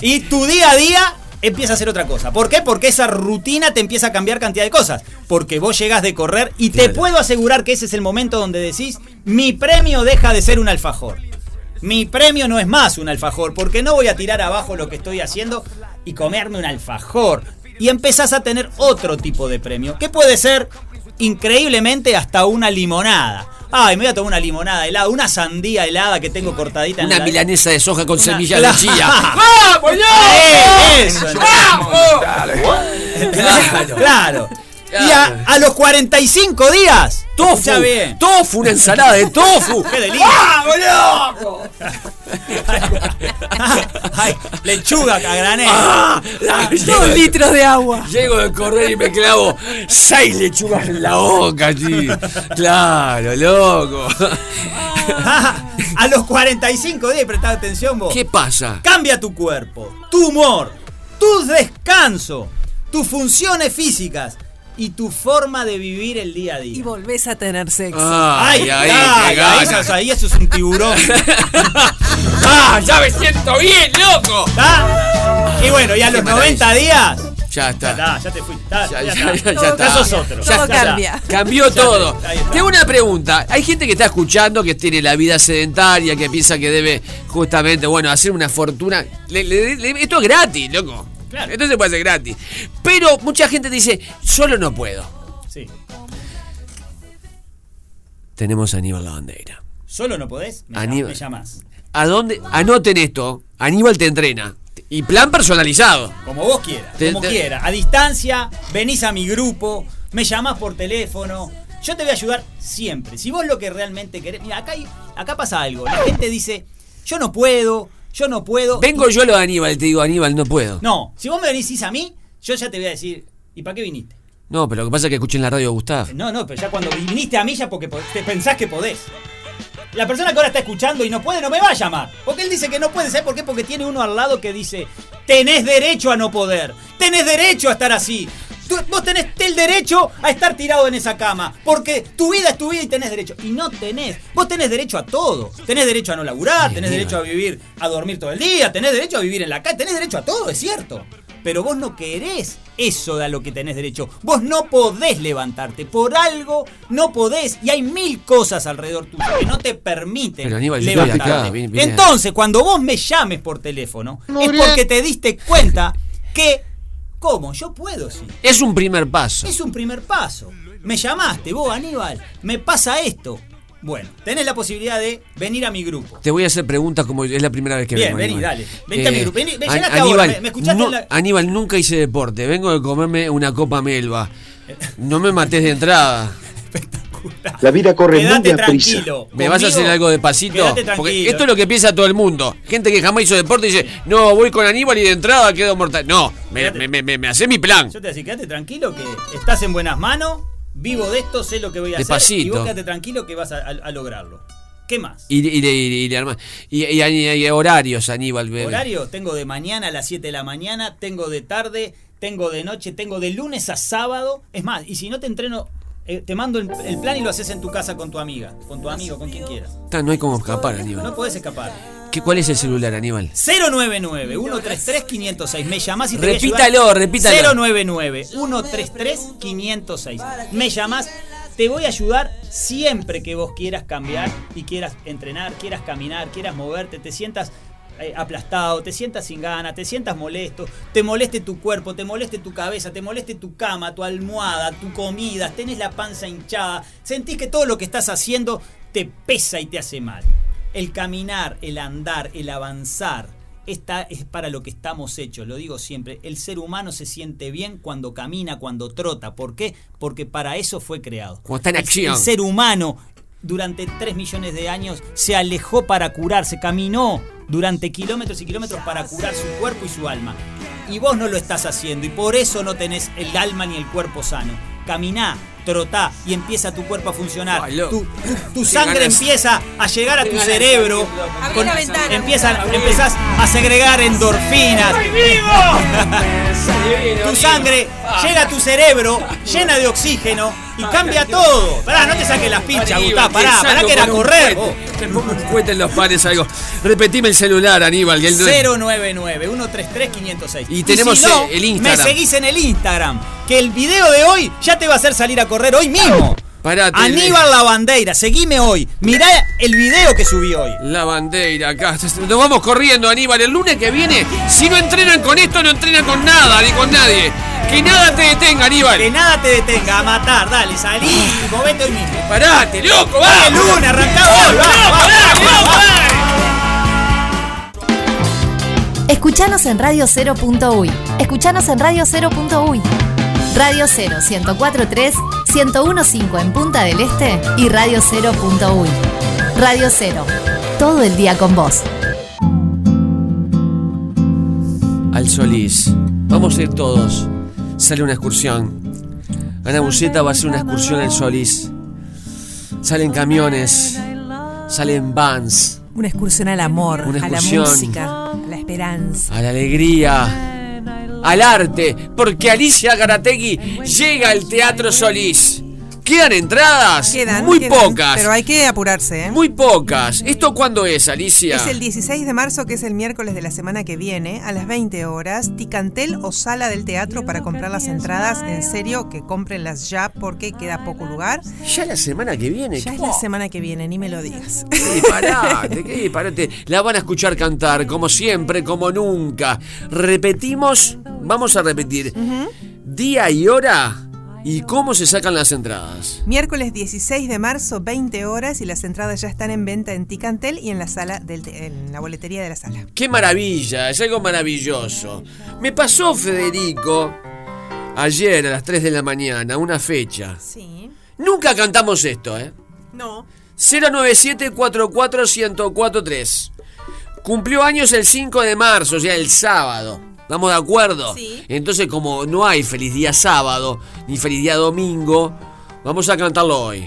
y tu día a día empieza a hacer otra cosa. ¿Por qué? Porque esa rutina te empieza a cambiar cantidad de cosas. Porque vos llegas de correr y te puedo asegurar que ese es el momento donde decís, mi premio deja de ser un alfajor. Mi premio no es más un alfajor, porque no voy a tirar abajo lo que estoy haciendo y comerme un alfajor. Y empezás a tener otro tipo de premio, que puede ser increíblemente hasta una limonada. Ay, me voy a tomar una limonada helada, una sandía helada que tengo cortadita en Una la- milanesa de soja con Una- semillas Claro. de chía. <laughs> <laughs> ¡Vamos, ¡Eh, Eso, ¡Vamos! Claro. Claro. Y a, a los 45 días. Tofu. bien. Tofu, una ensalada de tofu. <laughs> ¡Qué delicia! ¡Vamos, loco! Ay, lechuga a granel. Ah, ah, Dos litros de agua. Llego de correr y me clavo seis lechugas en la boca, tío. Claro, loco. a los 45 días, prestad atención vos. ¿Qué pasa? Cambia tu cuerpo, tu humor, tu descanso, tus funciones físicas y tu forma de vivir el día a día. Y volvés a tener sexo. Ay, ay, ay, ahí, ganas. eso, ahí eso es un tiburón. <laughs> ¡Ah, ya me siento bien, loco! ¿Tá? Y bueno, y a los Qué 90 días. Ya está. Ya, está, ya te fui. Ya, Ya, ya ya, está. ya, ya está. Sos otro. Todo Ya, ya. cambia. Cambió todo. Tengo una pregunta. Hay gente que está escuchando que tiene la vida sedentaria, que piensa que debe justamente, bueno, hacer una fortuna. Le- le- le- esto es gratis, loco. Claro. Esto se puede hacer gratis. Pero mucha gente dice, solo no puedo. Sí. Tenemos a Aníbal La Bandeira. Solo no podés, me, Aníbal. me llamás. ¿A dónde? Anoten esto. Aníbal te entrena. Y plan personalizado. Como vos quieras, Te- como te- quieras. A distancia, venís a mi grupo, me llamás por teléfono. Yo te voy a ayudar siempre. Si vos lo que realmente querés. Mira, acá, hay- acá pasa algo. La gente dice, yo no puedo, yo no puedo. Vengo yo lo de Aníbal, te digo, Aníbal, no puedo. No, si vos me venís a mí, yo ya te voy a decir, ¿y para qué viniste? No, pero lo que pasa es que escuché en la radio a Gustavo. No, no, pero ya cuando viniste a mí ya porque po- te pensás que podés. La persona que ahora está escuchando y no puede, no me va a llamar. Porque él dice que no puede, ¿sabes por qué? Porque tiene uno al lado que dice, tenés derecho a no poder, tenés derecho a estar así. Tú- vos tenés el derecho a estar tirado en esa cama. Porque tu vida es tu vida y tenés derecho. Y no tenés. Vos tenés derecho a todo. Tenés derecho a no laburar, tenés derecho a vivir, a dormir todo el día, tenés derecho a vivir en la calle, tenés derecho a todo, es cierto. Pero vos no querés eso de a lo que tenés derecho. Vos no podés levantarte. Por algo no podés. Y hay mil cosas alrededor tuyo que no te permiten Pero, Aníbal, levantarte. acá, Entonces, cuando vos me llames por teléfono, Muy es bien. porque te diste cuenta que. ¿Cómo? Yo puedo, sí. Es un primer paso. Es un primer paso. Me llamaste, vos, Aníbal. Me pasa esto. Bueno, tenés la posibilidad de venir a mi grupo. Te voy a hacer preguntas como es la primera vez que Bien, vengo. vení, Aníbal. dale. Vente a mi grupo. Vení, ven, An- llegaste ahora. Aníbal, ¿Me, me escuchaste no- en la- Aníbal, nunca hice deporte. Vengo de comerme una copa melva. No me mates de entrada. <laughs> La vida corre muy Quédate deprisa. tranquilo. ¿Me vas a hacer algo de pasito? quédate Porque esto es lo que piensa todo el mundo. Gente que jamás hizo deporte dice, no, voy con Aníbal y de entrada quedo mortal. No, me, me, me, me- me hace mi plan. Yo te a decir, quédate tranquilo que estás en buenas manos, vivo de esto, sé lo que voy a hacer. Y Despacito. vos quédate tranquilo que vas a, a- a lograrlo. ¿Qué más? Y, y, y, y- y- y- y- y- y horarios, Aníbal. bebé. Horario, tengo de mañana a las 7 de la mañana, tengo de tarde, tengo de noche, tengo de lunes a sábado. Es más, y si no te entreno, eh, te mando el, el plan y lo haces en tu casa con tu amiga, con tu amigo, con quien quieras. No hay como escapar, Aníbal. No podés escapar. ¿Qué, ¿Cuál es el celular, Aníbal? 099-133-506. Me llamás y te voy a Repítalo, repítalo. 099-133-506. Me llamás, te voy a ayudar siempre que vos quieras cambiar y quieras entrenar, quieras caminar, quieras moverte, te sientas eh, aplastado, te sientas sin ganas, te sientas molesto, te moleste tu cuerpo, te moleste tu cabeza, te moleste tu cama, tu almohada, tu comida, tenés la panza hinchada, sentís que todo lo que estás haciendo te pesa y te hace mal. El caminar, el andar, el avanzar, esta es para lo que estamos hechos, lo digo siempre. El ser humano se siente bien cuando camina, cuando trota. ¿Por qué? Porque para eso fue creado. Cuando está en El- acción. El ser humano durante 3 millones de años se alejó para curarse, caminó durante kilómetros y kilómetros para curar su cuerpo y su alma. Y vos no lo estás haciendo y por eso no tenés el alma ni el cuerpo sano. Caminá, trotá y empieza tu cuerpo a funcionar. Tu, <coughs> tu- tu sangre ganas. empieza a llegar a tu cerebro. Abrí con- la ventana. empieza, empezás a segregar endorfinas. <laughs> Tu sangre llega a tu cerebro llena de oxígeno y cambia todo. Pará, no te saques las pinchas, Gustavo. Pará, pará que era a correr. Te pongo un cohete en los panes algo. Repetime el celular, Aníbal. que el- 099-133-506. Y tenemos, si no, eh, el Instagram. Me seguís en el Instagram. Que el video de hoy ya te va a hacer salir a correr hoy mismo. Parate, Aníbal La Bandeira, seguime hoy. Mirá el video que subí hoy. La bandera acá. Nos vamos corriendo, Aníbal. El lunes que viene, si no entrenan con esto, no entrenan con nada, ni con nadie. Que nada te detenga, Aníbal. Que nada te detenga a matar. Dale, salí y movete hoy mismo. Parate, loco, Dale, vamos. lunes, arrancá hoy. Escuchanos en Radio 0.uy. Escuchanos en Radio 0.uy. Radio 0 1043 1015 en Punta del Este y Radio 0.uy. Radio 0. Todo el día con vos. Al Solís. Vamos a ir todos. Sale una excursión. Ana Buceta va a hacer una excursión al Solís. Salen camiones. Salen vans. Una excursión al amor, Una a la excursión. música, a la esperanza. A la alegría. Al arte. Porque Alicia Garategui llega al Teatro Solís. Quedan entradas. Quedan, muy quedan, pocas. Pero hay que apurarse, ¿eh? Muy pocas. ¿Esto cuándo es, Alicia? Es el 16 de marzo, que es el miércoles de la semana que viene, a las 20 horas, Ticantel o Sala del Teatro para comprar las entradas. En serio, que cómprenlas ya porque queda poco lugar. Ya la semana que viene. Ya es la semana que viene, ni me lo digas. Qué disparate, qué disparate. La van a escuchar cantar, como siempre, como nunca. Repetimos, vamos a repetir. Día y hora y cómo se sacan las entradas. Miércoles 16 de marzo, 20 horas, y las entradas ya están en venta en Ticantel y en la sala del en la boletería de la sala. Qué maravilla, es algo maravilloso. Me pasó Federico ayer a las 3 de la mañana, una fecha. Sí. Nunca cantamos esto, ¿eh? No. 097-44-1043. Cumplió años el 5 de marzo, o sea, el sábado. ¿Estamos de acuerdo? Sí. Entonces, como no hay feliz día sábado, ni feliz día domingo, vamos a cantarlo hoy.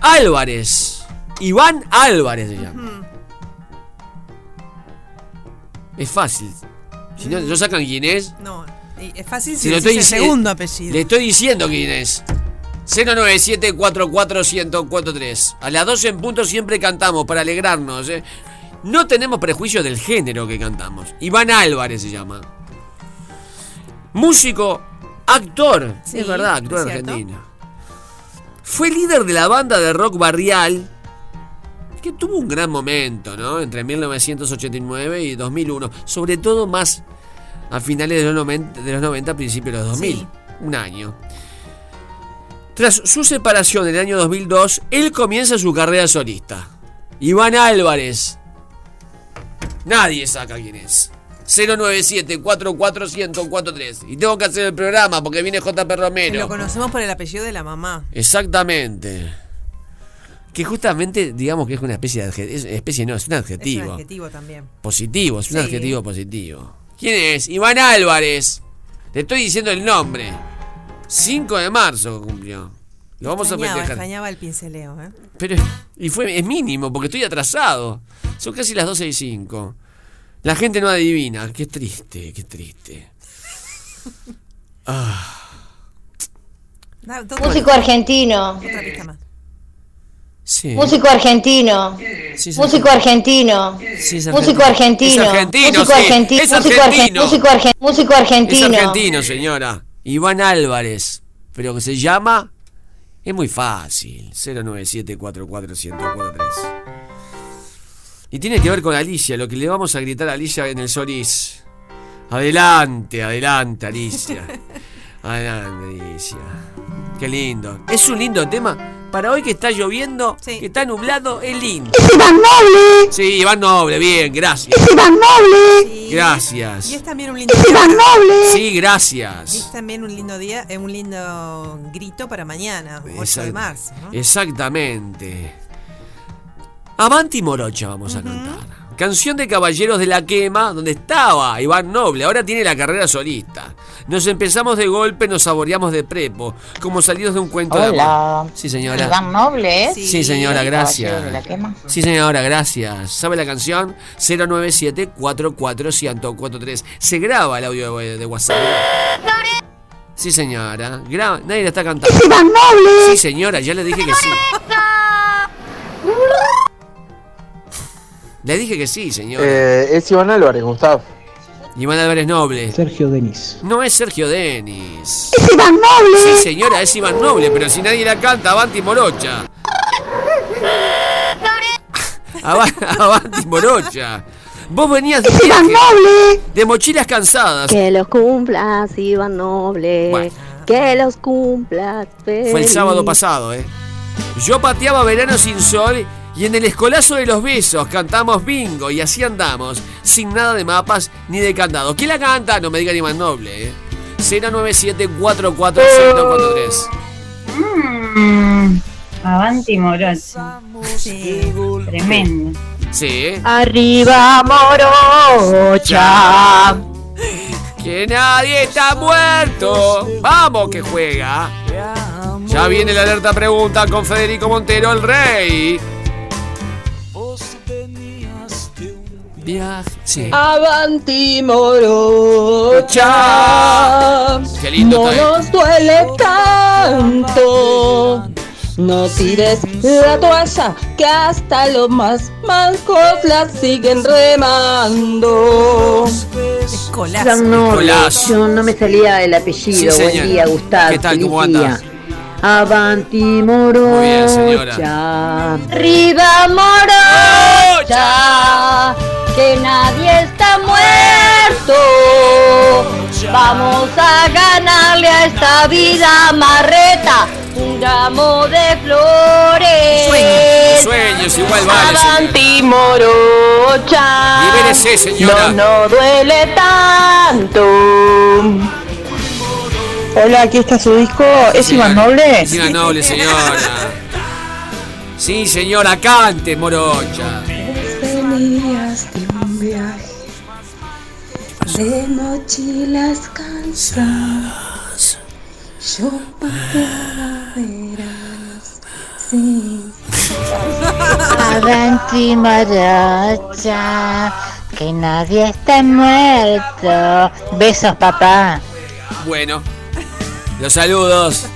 Álvarez. Iván Álvarez se llama. Es fácil. Si no, ¿no sacan quién es? No, es fácil Si si lo estoy el segundo apellido. Le estoy diciendo quién es. 097-44-1043. A las 12 en punto siempre cantamos para alegrarnos. ¿eh? No tenemos prejuicios del género que cantamos. Iván Álvarez se llama. Músico, actor. Sí, es verdad, actor es argentino. Fue líder de la banda de rock barrial. Que tuvo un gran momento, ¿no? Entre 1989 y 2001. Sobre todo más a finales de los 90, de los 90 principios de los 2000. Sí. Un año. Tras su separación en el año 2002, él comienza su carrera solista. Iván Álvarez. Nadie saca quién es. 097-44-1043. Y tengo que hacer el programa porque viene JP Romero. Lo conocemos por el apellido de la mamá. Exactamente. Que justamente, digamos que es una especie de adjetivo. Especie no, es un Es adjetivo. un adjetivo también. Positivo, es un Sí. adjetivo positivo. ¿Quién es? Iván Álvarez. Le estoy diciendo el nombre. 5 de marzo cumplió. Lo vamos a extrañaba, festejar. extrañaba el pinceleo, ¿eh? Pero, y fue, es mínimo, porque estoy atrasado. Son casi las 12 y 5. La gente no adivina. Qué triste, qué triste. Ah, Músico argentino. Otra pista más. sí. Músico argentino. Sí, Músico argentino. Sí, Músico argentino. Argentino, Músico argentino. Músico argen- argentino. Músico argen- músico Es argentino. argentino, señora. Iván Álvarez. Pero que se llama. Es muy fácil. 097-44-1043. Y tiene que ver con Alicia, lo que le vamos a gritar a Alicia en el Solís. Adelante, adelante, Alicia. <laughs> Adelante, Alicia. Qué lindo. Es un lindo tema. Para hoy que está lloviendo, que está nublado, es lindo. ¡Es Iván Noble! Sí, Iván Noble, bien, gracias. ¡Es Iván Noble! Gracias. Y es también un lindo ¡Es Iván Noble! Sí, Y gracias. es también un lindo día, eh, un lindo grito para mañana, 8 de Exact- marzo. ¿no? Exactamente. Avanti Morocha vamos a cantar. Canción de Caballeros de la Quema, donde estaba Iván Noble, ahora tiene la carrera solista. Nos empezamos de golpe, nos saboreamos de prepo, como salidos de un cuento de Hola. amor. Sí, señora. Iván Noble, ¿eh? Sí, señora, gracias. De la quema. Sí, señora, gracias. ¿Sabe la canción? 097-44-1043. Se graba el audio de, de WhatsApp. Sí, señora. Graba. Nadie la está cantando. ¡Es Iván Noble! Sí, señora, ya le dije que sí. Le dije que sí, señora. Eh, es Iván Álvarez, Gustavo. Iván Álvarez Noble. Sergio Denis. No es Sergio Denis. ¡Es Iván Noble! Sí, señora, es Iván Noble, pero si nadie la canta, Avanti Morocha. <laughs> Ava- Avanti Morocha. Vos venías de ¡Es Iván Noble! de mochilas cansadas. Que los cumplas, Iván Noble. Bueno. Que los cumplas. Fue el feliz. sábado pasado, ¿eh? Yo pateaba Verano sin sol y en el escolazo de los besos cantamos bingo y así andamos, sin nada de mapas ni de candado. ¿Quién la canta? No me diga ni más noble, ¿eh? 097-44143. Mm, Avanti Morocha. Tremendo. Sí. Arriba Morocha. Que nadie está muerto. Vamos que juega. Ya viene la alerta pregunta con Federico Montero, el rey. Viaje. Sí. Avanti morocha. Qué lindo no está nos duele tanto. No tires la toalla, que hasta los más mancos la siguen remando. Escolazo. No, yo no me salía el apellido. Sí, Buen día, Gustavo. ¿Qué tal? Feliz ¿Cómo día. Avanti Morocha. Arriba Morocha. Que nadie está muerto. Vamos a ganarle a esta vida marreta un ramo de flores. Sueños igual vale. señora. Avanti morocha. Libérese, señora. No, no duele tanto. Hola, aquí está su disco. ¿Es Iván Noble? Es Iván Noble, señora. Sí, señora, cante, morocha. días de un viaje, de mochilas cansadas, yo pateaba veras sin Avanti morocha, que nadie está muerto. Besos, papá. Bueno, los saludos.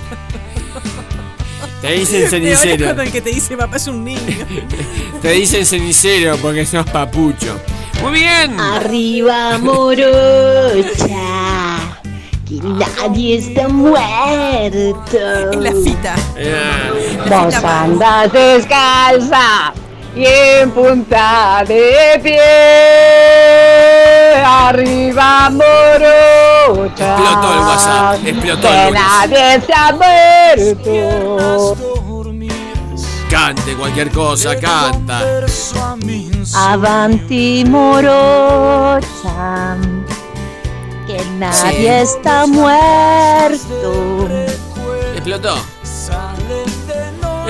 Te dicen cenicero. cuando el que te dice papá es un niño. <laughs> Te dicen cenicero porque sos papucho. Muy bien. Arriba morocha, que nadie está muerto. Es la fita. Vos andas descalza y en punta de pie. Arriba morocha. Explotó el WhatsApp, explotó el Que lunes. nadie se ha muerto. Cante cualquier cosa, canta. Avanti morocha, que nadie está muerto. Explotó.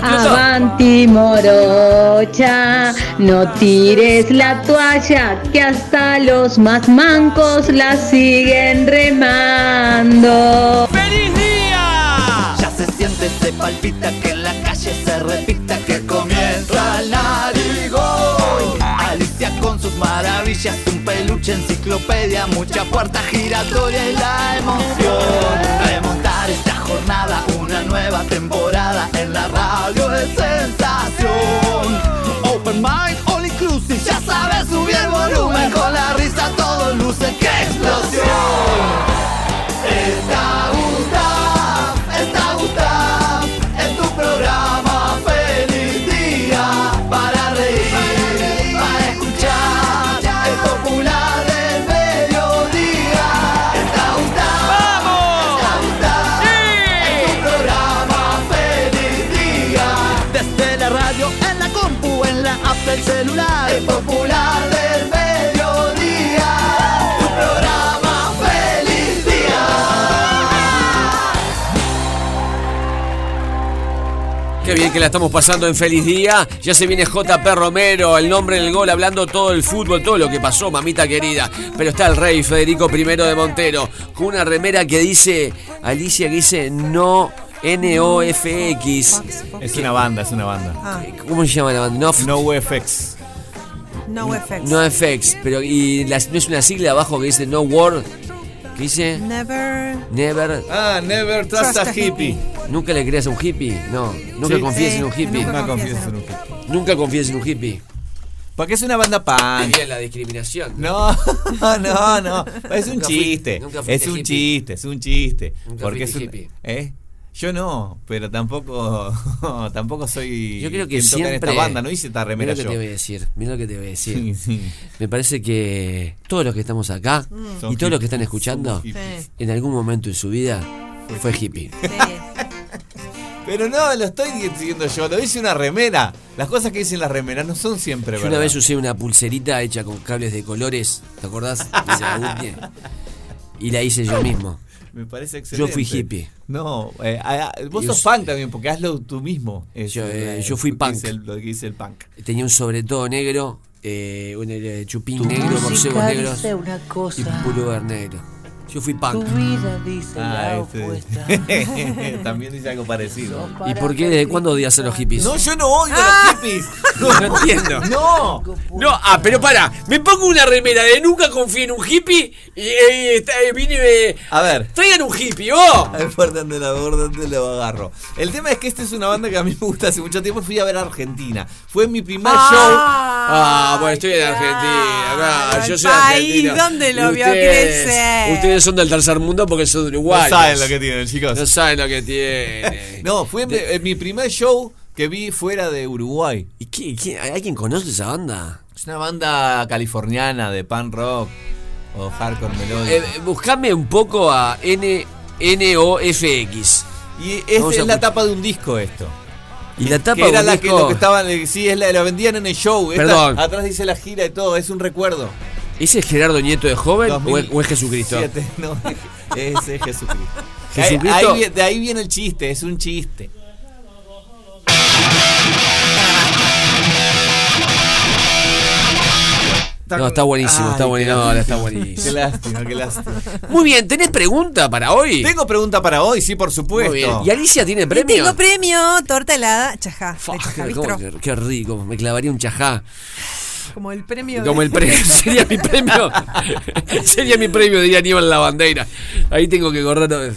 Avanti morocha, no tires la toalla, que hasta los más mancos la siguen remando. ¡Feliz día! Ya se siente, se palpita, que en la calle se repita que comienza el narigón. Alicia con sus maravillas, un peluche, enciclopedia, mucha puerta giratoria y la emoción. Una nueva temporada en la radio de sensación. Open mind, all inclusive, ya sabes, subir el volumen con la risa, todo luce, ¡qué explosión! Está bien que la estamos pasando en feliz día. Ya se viene JP Romero, el nombre del gol, hablando todo el fútbol, todo lo que pasó, mamita querida. Pero está el rey Federico I de Montero, con una remera que dice, Alicia, que dice no N-O-F-X. Es una banda, es una banda. Ah, ¿Cómo se llama la banda? No, No FX. no effects. no FX, pero y la- no es una sigla abajo que dice No Word. ¿Qué dice? Never. Never. Ah, never trust a hippie. ¿Nunca le creas a un hippie? No. Nunca Sí. confíes Sí, en un hippie. Nunca confíes en un hippie. Nunca confíes en un hippie. Porque es una banda punk. Bien la discriminación. No, <laughs> no, no. Es un Nunca fui- chiste. nunca fuiste Es un hippie. chiste, es un chiste. Nunca Porque es fuiste un, hippie. ¿Eh? Yo no, pero tampoco <laughs> tampoco soy Yo creo que quien toca siempre. en esta banda, no hice esta remera Mira lo que te voy a decir. Mira lo que te voy a decir. Sí, sí. Me parece que todos los que estamos acá Son y todos los que hippies, están escuchando, somos hippies. en algún momento de su vida fue hippie. Pero no, lo estoy diciendo yo, lo hice una remera. Las cosas que dicen las remeras no son siempre Yo verdad. una vez usé una pulserita hecha con cables de colores, ¿te acordás? <laughs> Y la hice yo mismo. Me parece excelente. Yo fui hippie. No, eh, vos Yo sos punk también, porque hazlo tú mismo. Es, Yo, eh, yo fui punk. el- lo que dice el punk. Tenía un sobre todo negro, eh, un eh, chupín Tu negro, borcegos negros una y cosa. pullover negro. Yo fui Tu punk. vida dice Ah, la este- opuesta. <laughs> También dice algo parecido. ¿Y por qué? ¿Desde cuándo odias a los hippies? No, yo no odio Ah. a los hippies. <laughs> No entiendo. <laughs> No. No, ah, pero para, me pongo una remera de nunca confié en un hippie y eh, está- eh, vine eh, A ver. Traigan un hippie, oh. A ver por dónde la, por dónde lo agarro. El tema es que esta es una banda que a mí me gusta hace mucho tiempo. Fui a ver a Argentina. Fue mi primer Ah, bueno, estoy en Argentina. acá, yo soy país argentino. donde lo vio ustedes- crecer. Son del tercer mundo porque son de Uruguay. No saben lo que tienen, chicos. No saben lo que tienen. <laughs> No, fue mi, eh, mi primer show que vi fuera de Uruguay. ¿Y qué, qué- hay alguien conoce esa banda? Es una banda californiana de punk rock o hardcore melódico. Eh, buscame un poco a N NOFX. y es, es la tapa de un disco esto. Y la tapa que era de un la que, lo que estaban, eh, sí, es la, la vendían en el show. Esta- Perdón. atrás dice la gira y todo, es un recuerdo. ¿Ese es Gerardo Nieto de joven o es, o es Jesucristo? 2007, no, <laughs> es, es Jesucristo. Jesucristo. Ahí- de ahí viene el chiste, es un chiste. No, está buenísimo, Ay, está qué buenísimo. No, está buenísimo. Qué lástima, qué lástima. Muy bien, ¿tenés pregunta para hoy? Tengo pregunta para hoy, sí, por supuesto. Muy bien. ¿Y Alicia tiene Y premio? tengo premio, torta helada, chajá. qué, rico, me clavaría un chajá. Como el premio. Como de- el premio, sería mi premio. <laughs> sería mi premio, diría Aníbal La Bandera. Ahí tengo que correr eh,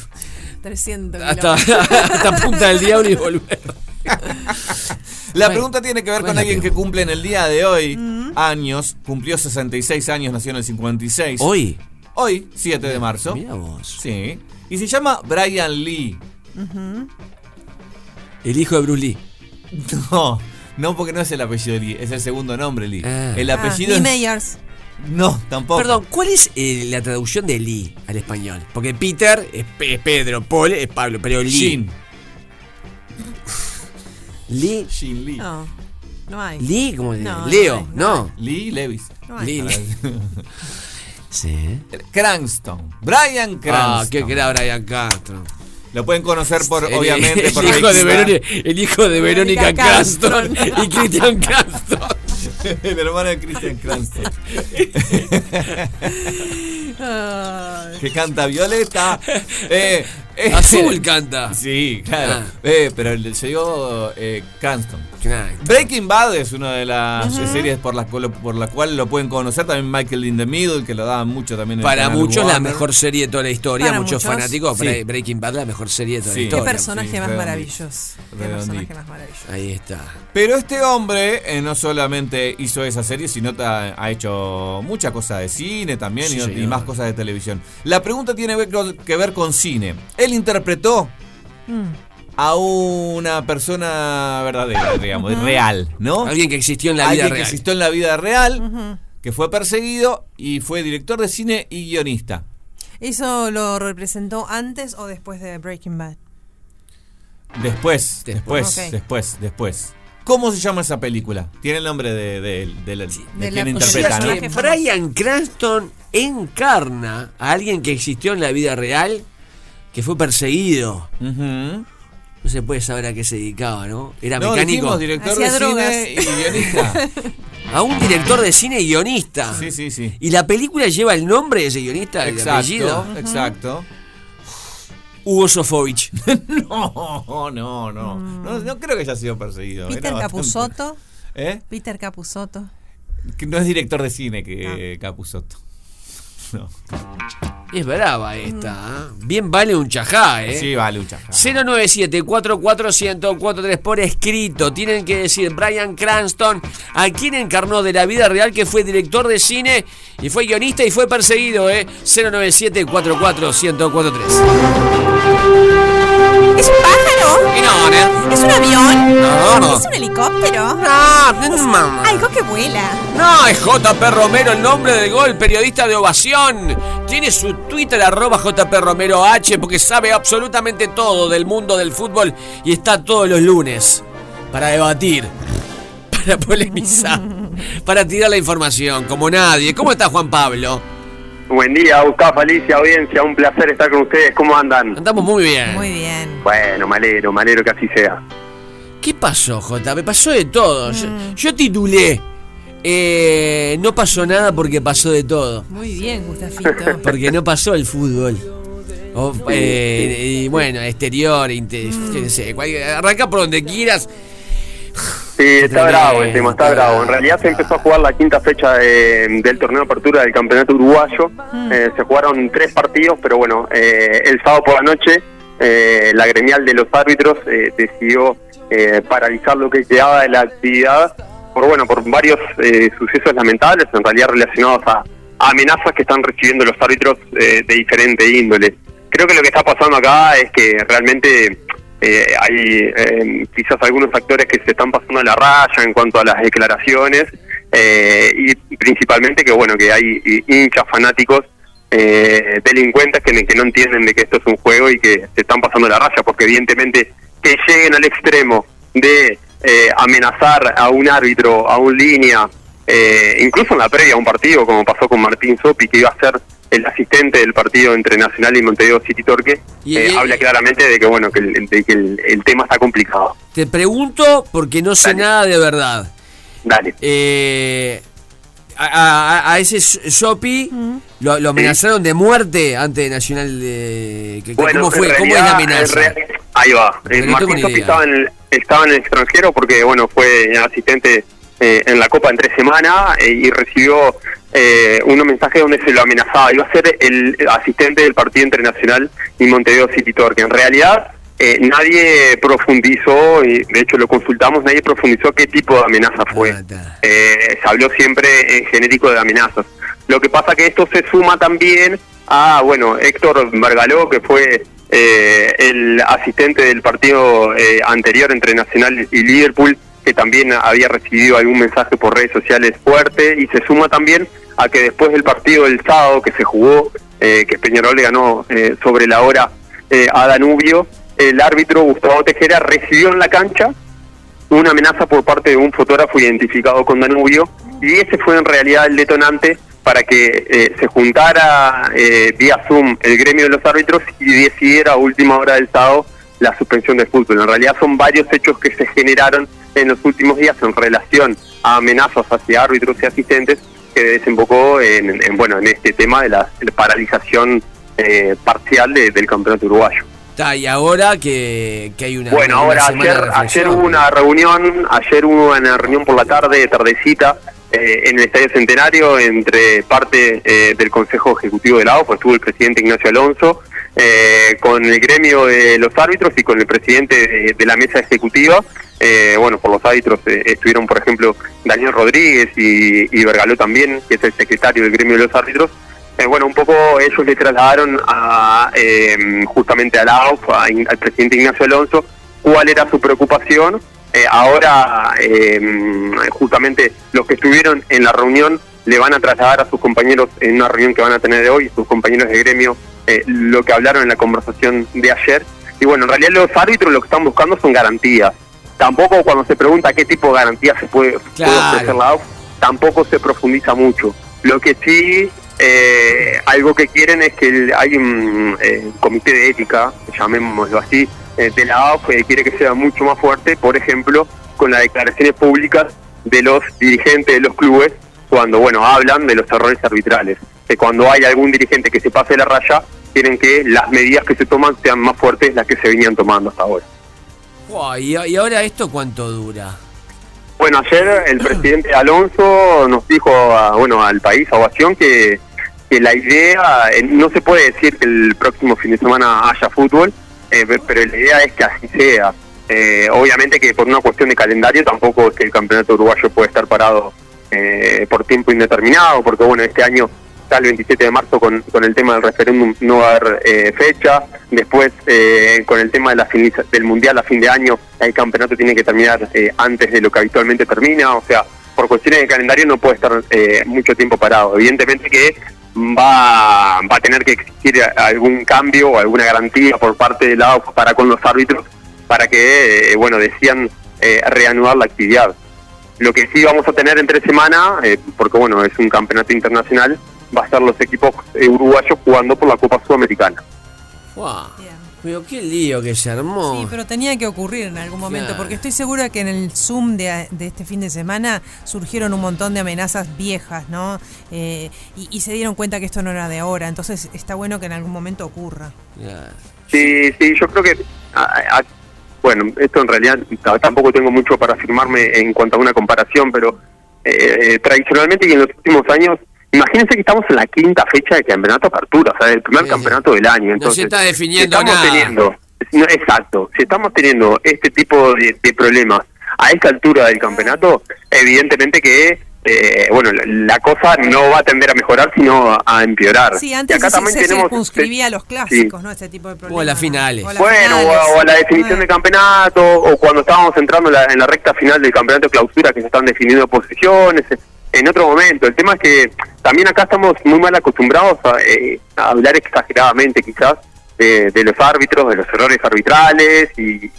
300 hasta, hasta Punta del Diablo y volver. La Bueno, pregunta tiene que ver ¿cuál con alguien que cumple en el día de hoy años, cumplió 66 años, nació en el 56. ¿Hoy? Hoy, 7 de marzo. Mira vos. Sí. Y se llama Brian Lee. Ujú. El hijo de Bruce Lee. <laughs> No, no porque no es el apellido de Lee, es el segundo nombre Lee. Ah. El Ah, apellido Lee es- Meyers. No, tampoco. Perdón, ¿cuál es eh, la traducción de Lee al español? Porque Peter es, es Pedro, Paul es Pablo, pero Lee. Jean. Lee. Jean Lee. No, no hay. Lee, como de No, Leo, no no. Lee Levis. No hay. Lee. <laughs> Sí. Cranston. Brian Cranston. Ah, qué era Brian Castro. Lo pueden conocer por, El- obviamente, el, por hijo de. Verónica, el hijo de Verónica Castron. y Cristian Castron. <laughs> el hermano de Christian Cranston. <laughs> Que canta Violeta. Eh, Azul <laughs> canta. Sí, claro. Ah. Eh, pero el- se dio eh, Cranston. Claro. Breaking Bad es una de las series por la, por la cual lo pueden conocer. También Michael in the Middle, que lo daban mucho también en el Para muchos la mejor serie de toda la historia, muchos, muchos, fanáticos, sí. Breaking Bad la mejor serie de toda Sí. la Qué historia. personaje sí, más redondito. maravilloso. Qué personaje más maravilloso. Ahí está. Pero este hombre eh, no solamente hizo esa serie, sino ta- ha hecho muchas cosas de cine también Sí, y- más cosas de televisión. La pregunta tiene que ver con- que ver con cine. Él interpretó Mm. a una persona verdadera, digamos, real, ¿no? Alguien que existió en la vida Alguien que real. existió en la vida real, que fue perseguido y fue director de cine y guionista. ¿Eso lo representó antes o después de Breaking Bad? Después, después, después, después. ¿Cómo se llama esa película? Tiene el nombre de, de, de- de la- de de quien la- interpreta, ¿no? Que. Brian Cranston encarna a alguien que existió en la vida real, que fue perseguido. No se puede saber a qué se dedicaba, ¿no? Era No, mecánico. dijimos director Hacía de drogas. cine y guionista. <laughs> A un director de cine y guionista. Sí, sí, sí. Y la película lleva el nombre de ese guionista, el apellido. Exacto, exacto. Hugo Sofovich. <laughs> No, no, no. No, no creo que haya sido perseguido. Peter Capusotto. ¿Eh? Peter Capusotto. Que no es director de cine que Capusotto. No. Es brava esta. ¿eh? Bien vale un chajá, ¿eh? Sí, vale, un chajá. 097-44143 por escrito. Tienen que decir Brian Cranston, a quien encarnó de la vida real que fue director de cine y fue guionista y fue perseguido, ¿eh? 097-44143. ¿Es un pájaro? No. ¿Es un avión? No, no. ¿Es un helicóptero? No. Algo que vuela. No, es JP Romero el nombre del gol, periodista de ovación. Tiene su Twitter arroba JP Romero H porque sabe absolutamente todo del mundo del fútbol y está todos los lunes para debatir, para polemizar, <laughs> para tirar la información, como nadie. ¿Cómo está Juan Pablo? Buen día, Gustavo, Alicia, audiencia, un placer estar con ustedes. ¿Cómo andan? Andamos muy bien. Muy bien. Bueno, me alegro, me alegro que así sea. ¿Qué pasó, J? Me pasó de todo. Yo, yo titulé. eh, no pasó nada porque pasó de todo. Muy bien, Gustafito. <laughs> Porque no pasó el fútbol. O, eh, y bueno, exterior, inte- yo qué sé, cualquier- arranca por donde quieras. Sí, está bravo el tema, está bravo. En realidad se empezó a jugar la quinta fecha de- del torneo de apertura del campeonato uruguayo. Eh, se jugaron tres partidos, pero bueno, eh, el sábado por la noche eh, la gremial de los árbitros eh, decidió eh, paralizar lo que quedaba de la actividad por bueno por varios eh, sucesos lamentables, en realidad relacionados a, a amenazas que están recibiendo los árbitros eh, de diferente índole. Creo que lo que está pasando acá es que realmente eh, hay eh, quizás algunos actores que se están pasando la raya en cuanto a las declaraciones eh, y principalmente que bueno que hay hinchas fanáticos eh, delincuentes que, que no entienden de que esto es un juego y que se están pasando la raya porque evidentemente que lleguen al extremo de eh, amenazar a un árbitro, a un línea, eh, incluso en la previa a un partido, como pasó con Martín Sopi, que iba a ser el asistente del partido entre Nacional y Montevideo City Torque, Y- eh, y- habla claramente de que bueno que, el, de que el, el tema está complicado. Te pregunto porque no sé nada de verdad. Dale. Eh, a, a- a ese Sopi lo, lo amenazaron de muerte ante Nacional de... que- que- Bueno, ¿Cómo fue? en ¿Cómo es la amenaza? Ahí va. Eh, Martín Sopi estaba en, el, estaba en el extranjero porque, bueno, fue asistente eh, en la Copa en tres semanas eh, y recibió eh, un mensaje donde se lo amenazaba. Iba a ser el asistente del partido internacional y Montevideo City Torque. En realidad, eh, nadie profundizó, y de hecho lo consultamos, nadie profundizó qué tipo de amenaza fue. Eh, se habló siempre en genérico de amenazas. Lo que pasa que esto se suma también a, bueno, Héctor Margaló, que fue eh, el asistente del partido eh, anterior entre Nacional y Liverpool, que también había recibido algún mensaje por redes sociales fuerte, y se suma también a que después del partido del sábado que se jugó, eh, que Peñarol le ganó eh, sobre la hora eh, a Danubio, el árbitro Gustavo Tejera recibió en la cancha una amenaza por parte de un fotógrafo identificado con Danubio y ese fue en realidad el detonante para que eh, se juntara eh, vía Zoom el gremio de los árbitros y decidiera a última hora del sábado la suspensión del fútbol. En realidad son varios hechos que se generaron en los últimos días en relación a amenazas hacia árbitros y asistentes que desembocó en, en, bueno en este tema de la, la paralización eh, parcial de- del campeonato uruguayo. Está, y ahora que, que hay una. Bueno, una ahora ayer, ayer hubo una reunión, ayer hubo una reunión por la tarde, tardecita, eh, en el Estadio Centenario entre parte eh, del Consejo Ejecutivo de la OPA, estuvo el presidente Ignacio Alonso, eh, con el gremio de los árbitros y con el presidente de, la mesa ejecutiva. Eh, bueno, por los árbitros eh, estuvieron, por ejemplo, Daniel Rodríguez y, y Vergaló también, que es el secretario del gremio de los árbitros. Eh, bueno, un poco ellos le trasladaron a, eh, justamente a la AUF, a al presidente Ignacio Alonso, cuál era su preocupación. Eh, ahora, justamente los que estuvieron en la reunión le van a trasladar a sus compañeros en una reunión que van a tener de hoy, sus compañeros de gremio, eh, lo que hablaron en la conversación de ayer. Y bueno, en realidad los árbitros lo que están buscando son garantías. Tampoco cuando se pregunta qué tipo de garantías se puede, puede Claro. ofrecer la AUF, tampoco se profundiza mucho. Lo que sí, eh, algo que quieren es que el- hay un eh, comité de ética, llamémoslo así, eh, de la AUF que quiere que sea mucho más fuerte, por ejemplo, con las declaraciones públicas de los dirigentes de los clubes cuando, bueno, hablan de los errores arbitrales. Que cuando hay algún dirigente que se pase la raya, quieren que las medidas que se toman sean más fuertes las que se venían tomando hasta ahora. Y, y ahora esto cuánto dura? Bueno, ayer el presidente Alonso nos dijo, a- bueno, al país, a Ovación, que, que la idea, eh, no se puede decir que el próximo fin de semana haya fútbol, eh, pe- pero la idea es que así sea. Eh, obviamente que por una cuestión de calendario tampoco es que el campeonato uruguayo puede estar parado eh, por tiempo indeterminado, porque bueno, este año está el 27 de marzo con, con el tema del referéndum no va a haber eh, fecha, después eh, con el tema de la finaliza- del mundial a fin de año el campeonato tiene que terminar eh, antes de lo que habitualmente termina, o sea, por cuestiones de calendario no puede estar eh, mucho tiempo parado. Evidentemente que va, va a tener que existir algún cambio o alguna garantía por parte del lado para con los árbitros para que, eh, bueno, decían reanudar la actividad. Lo que sí vamos a tener entre semana, eh, porque bueno, es un campeonato internacional, va a estar los equipos eh, uruguayos jugando por la Copa Sudamericana. Buah, pero qué lío que se armó. Sí, pero tenía que ocurrir en algún momento, Claro. porque estoy segura que en el Zoom de, de este fin de semana surgieron un montón de amenazas viejas, ¿no? Eh, y, y se dieron cuenta que esto no era de ahora, entonces está bueno que en algún momento ocurra. Sí, sí, yo creo que, a- a- bueno, esto en realidad tampoco tengo mucho para afirmarme en cuanto a una comparación, pero eh, tradicionalmente y en los últimos años, imagínense que estamos en la quinta fecha de campeonato apertura, o sea, el primer campeonato del año. No Entonces, se está definiendo si estamos nada. Teniendo, no, exacto, si estamos teniendo este tipo de, de problemas a esta altura del campeonato, evidentemente que, eh, bueno, la, la cosa no va a tender a mejorar, sino a, empeorar. Sí, Y antes acá se, también se tenemos- circunscribía a los clásicos, ¿no? Este tipo de problemas. O a las finales. O a las bueno, o a, o a la definición de campeonato, o cuando estábamos entrando en la, en la recta final del campeonato de clausura, que se están definiendo posiciones, en otro momento. El tema es que también acá estamos muy mal acostumbrados a, eh, a hablar exageradamente quizás de, de los árbitros, de los errores arbitrales, y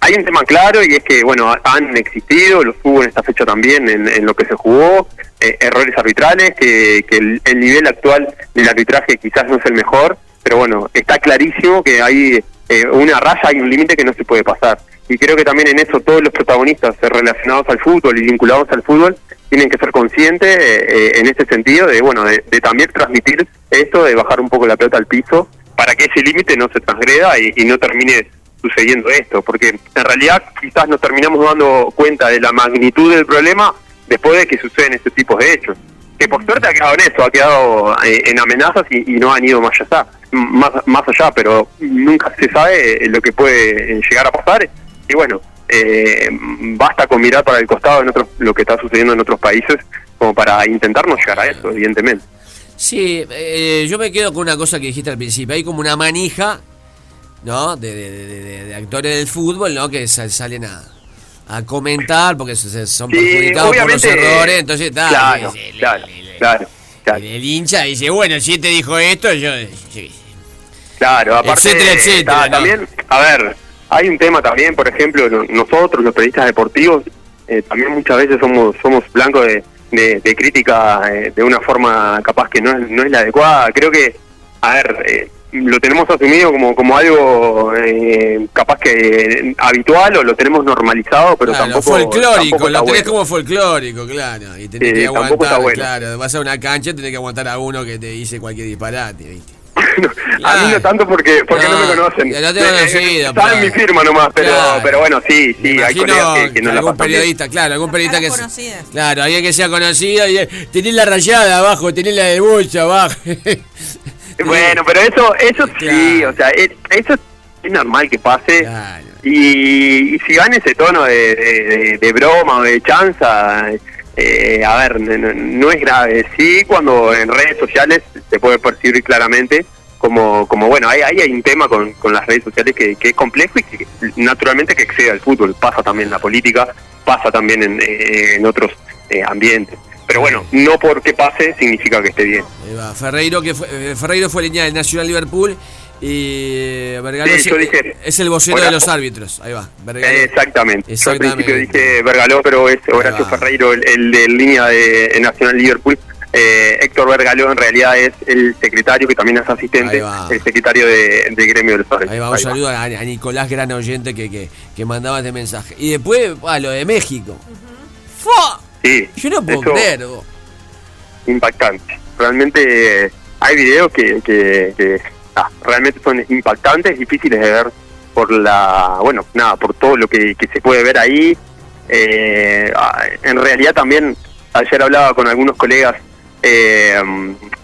hay un tema claro y es que, bueno, han existido, los hubo en esta fecha también, en, en lo que se jugó, eh, errores arbitrales, que, que el, el nivel actual del arbitraje quizás no es el mejor, pero bueno, está clarísimo que hay eh, una raya, hay un límite que no se puede pasar. Y creo que también en eso todos los protagonistas relacionados al fútbol y vinculados al fútbol tienen que ser conscientes eh, eh, en ese sentido de, bueno, de, de también transmitir esto, de bajar un poco la pelota al piso, para que ese límite no se transgreda y, y no termine sucediendo esto, porque en realidad quizás nos terminamos dando cuenta de la magnitud del problema después de que suceden este tipo de hechos. Que por suerte ha quedado en eso, ha quedado eh, en amenazas y, y no han ido más allá, más, más allá, pero nunca se sabe lo que puede eh, llegar a pasar. Y bueno, eh, basta con mirar para el costado en otros, lo que está sucediendo en otros países como para intentar no llegar a eso, evidentemente. Sí, eh, yo me quedo con una cosa que dijiste al principio. Hay como una manija, ¿no? De, de- de- de- de actores del fútbol, ¿no? Que sa- salen a, a comentar porque se- son Sí, perjudicados por los errores. Entonces, está. claro, claro, claro, El, el hincha dice, bueno, si te dijo esto, yo. Claro, aparte, Etcétera, etcétera, ta- ¿no? también, a ver, hay un tema también, por ejemplo, no- nosotros, los periodistas deportivos, eh, también muchas veces somos somos blancos de, de- de crítica eh, de una forma capaz que no es, no es la adecuada. Creo que, a ver, eh, lo tenemos asumido como, como algo eh, capaz que habitual o lo tenemos normalizado, pero Claro, tampoco... folclórico, tampoco lo tenés bueno. como folclórico, claro. Y tenés que tampoco aguantar, está bueno. claro. Vas a una cancha, tenés que aguantar a uno que te dice cualquier disparate, ¿viste? A mí no tanto porque porque no, me conocen. ya no te he Eh, conocido, mi firma nomás, pero Claro. pero bueno, sí, sí, hay colegas que, que no la algún pasan bien. periodista, claro, algún periodista que claro, alguien que sea conocido y eh, tenés la rayada abajo, tenés la de bolsa abajo. <laughs> Bueno, pero eso eso sí, o sea, es- eso es normal que pase. Y, y si van ese tono de, de- de- de broma o de chanza, eh, a ver, no, no- no es grave. Sí, cuando en redes sociales se puede percibir claramente como, como bueno, ahí, ahí hay un tema con, con las redes sociales que, que es complejo y que naturalmente que excede al fútbol. Pasa también en la política, pasa también en, eh, en otros eh, ambientes. Pero bueno, no porque pase significa que esté bien. Ahí va, Ferreiro que fue, eh, Ferreiro fue línea del Nacional Liverpool y Vergalo Sí, es, yo dije- es el vocero de los árbitros. Ahí va. Exactamente. Yo al Exactamente. principio dije Vergaló, pero es Horacio Ferreiro, el, el de línea de Nacional Liverpool. Eh, Héctor Vergaló en realidad es el secretario, que también es asistente, el secretario de, de gremio de los árbitros. Ahí va, un Ahí va. saludo a, a Nicolás, gran oyente que, que, que mandaba este mensaje. Y después, a lo de México. ¡Fua! Sí, Yo no puedo creer. vos. impactante. Realmente eh, hay videos que, que, que, ah, realmente son impactantes, difíciles de ver por la, bueno, nada, por todo lo que, que se puede ver ahí. Eh, ah, en realidad también ayer hablaba con algunos colegas eh,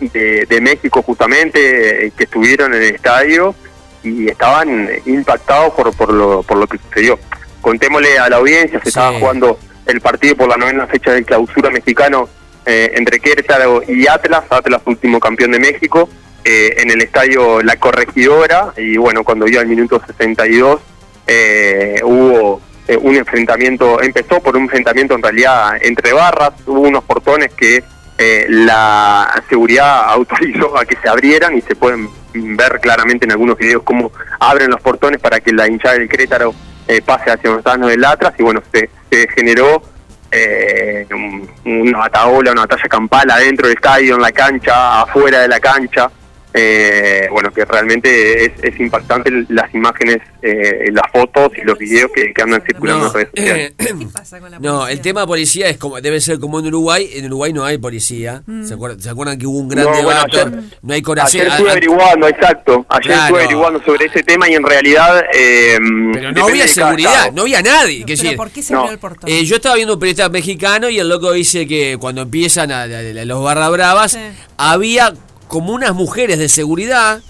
de, de México justamente eh, que estuvieron en el estadio y estaban impactados por, por, lo, por lo que sucedió. Contémosle a la audiencia, se estaba jugando el partido por la novena fecha del clausura mexicano eh, entre Querétaro y Atlas, Atlas último campeón de México, eh, en el estadio La Corregidora, y bueno, cuando iba al minuto 62 eh, hubo un enfrentamiento, empezó por un enfrentamiento en realidad entre barras, hubo unos portones que eh, la seguridad autorizó a que se abrieran y se pueden ver claramente en algunos videos cómo abren los portones para que la hinchada del Querétaro eh, pase hacia los del Atlas y bueno, se, se generó eh, un- una bataola, una batalla campal adentro del estadio, en la cancha, afuera de la cancha. Eh, bueno, que realmente es, es impactante las imágenes, eh, las fotos y los videos que, que andan circulando en redes sociales. No, el tema policía es como debe ser como en Uruguay. En Uruguay no hay policía. Mm. ¿Se, acuerdan, ¿Se acuerdan que hubo un gran No, bueno, debate? ayer- no hay corazón. Ayer estuve averiguando, exacto. Ayer Claro. estuve averiguando sobre ese tema y en realidad. Eh, Pero no había seguridad, no había nadie. que decir, ¿Por qué se abrió el portón? Eh, yo estaba viendo un periodista mexicano y el loco dice que cuando empiezan a, a- a- los barra bravas, había como unas mujeres de seguridad,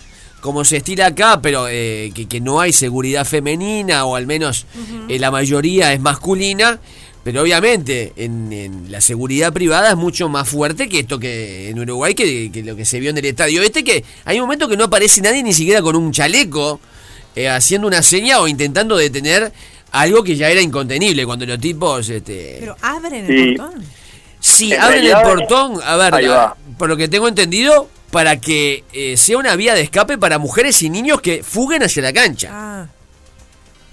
como se estila acá, pero eh, que, que no hay seguridad femenina, o al menos eh, la mayoría es masculina. Pero obviamente en, en la seguridad privada es mucho más fuerte que esto que en Uruguay, que, que lo que se vio en el estadio este, que hay un momento que no aparece nadie ni siquiera con un chaleco eh, haciendo una seña o intentando detener algo que ya era incontenible cuando los tipos este Pero abren Sí. el portón. sí En abren realidad- el portón a ver Ahí a- va. por lo que tengo entendido para que eh, sea una vía de escape para mujeres y niños que fuguen hacia la cancha Ah,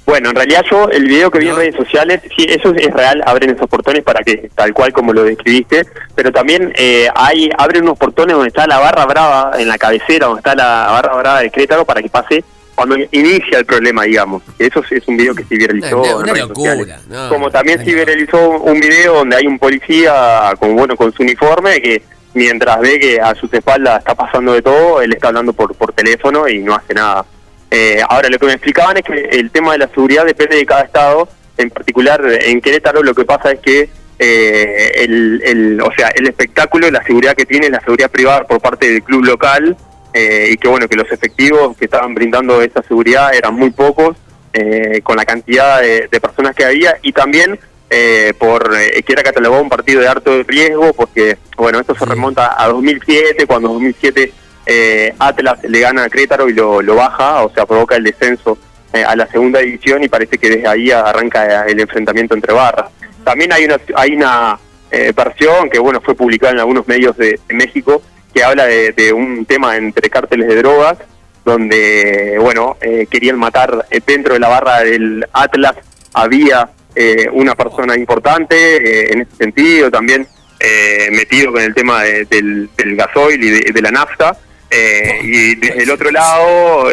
Bueno, en realidad yo, el video que vi en redes sociales, sí, eso es real, abren esos portones para que, tal cual como lo describiste, pero también eh, hay, abren unos portones donde está la barra brava, en la cabecera, donde está la barra brava del Querétaro, para que pase cuando inicia el problema, digamos. Eso es, es un video que se viralizó. Una- en una redes locura, sociales. no, Como también se viralizó un video donde hay un policía con bueno con su uniforme que mientras ve que a sus espaldas está pasando de todo, él está hablando por, por teléfono y no hace nada. Eh, ahora, lo que me explicaban es que el tema de la seguridad depende de cada estado. En particular, en Querétaro lo que pasa es que eh, el, el- o sea, el espectáculo, la seguridad que tiene la seguridad privada por parte del club local eh, y que bueno, que los efectivos que estaban brindando esa seguridad eran muy pocos eh, con la cantidad de personas que había y también eh, por eh, que era catalogado un partido de alto riesgo porque bueno, esto se remonta a 2007 cuando 2007 eh, Atlas le gana a Crétaro y lo, lo baja, o sea, provoca el descenso eh, a la segunda división y parece que desde ahí arranca el enfrentamiento entre barras. También hay una, hay una eh, versión que bueno fue publicada en algunos medios de, de México que habla de, de un tema entre cárteles de drogas donde bueno eh, querían matar dentro de la barra del Atlas había eh, una persona importante eh, en ese sentido también eh, metido con el tema de- del, gasoil y de, la nafta eh, y desde el otro lado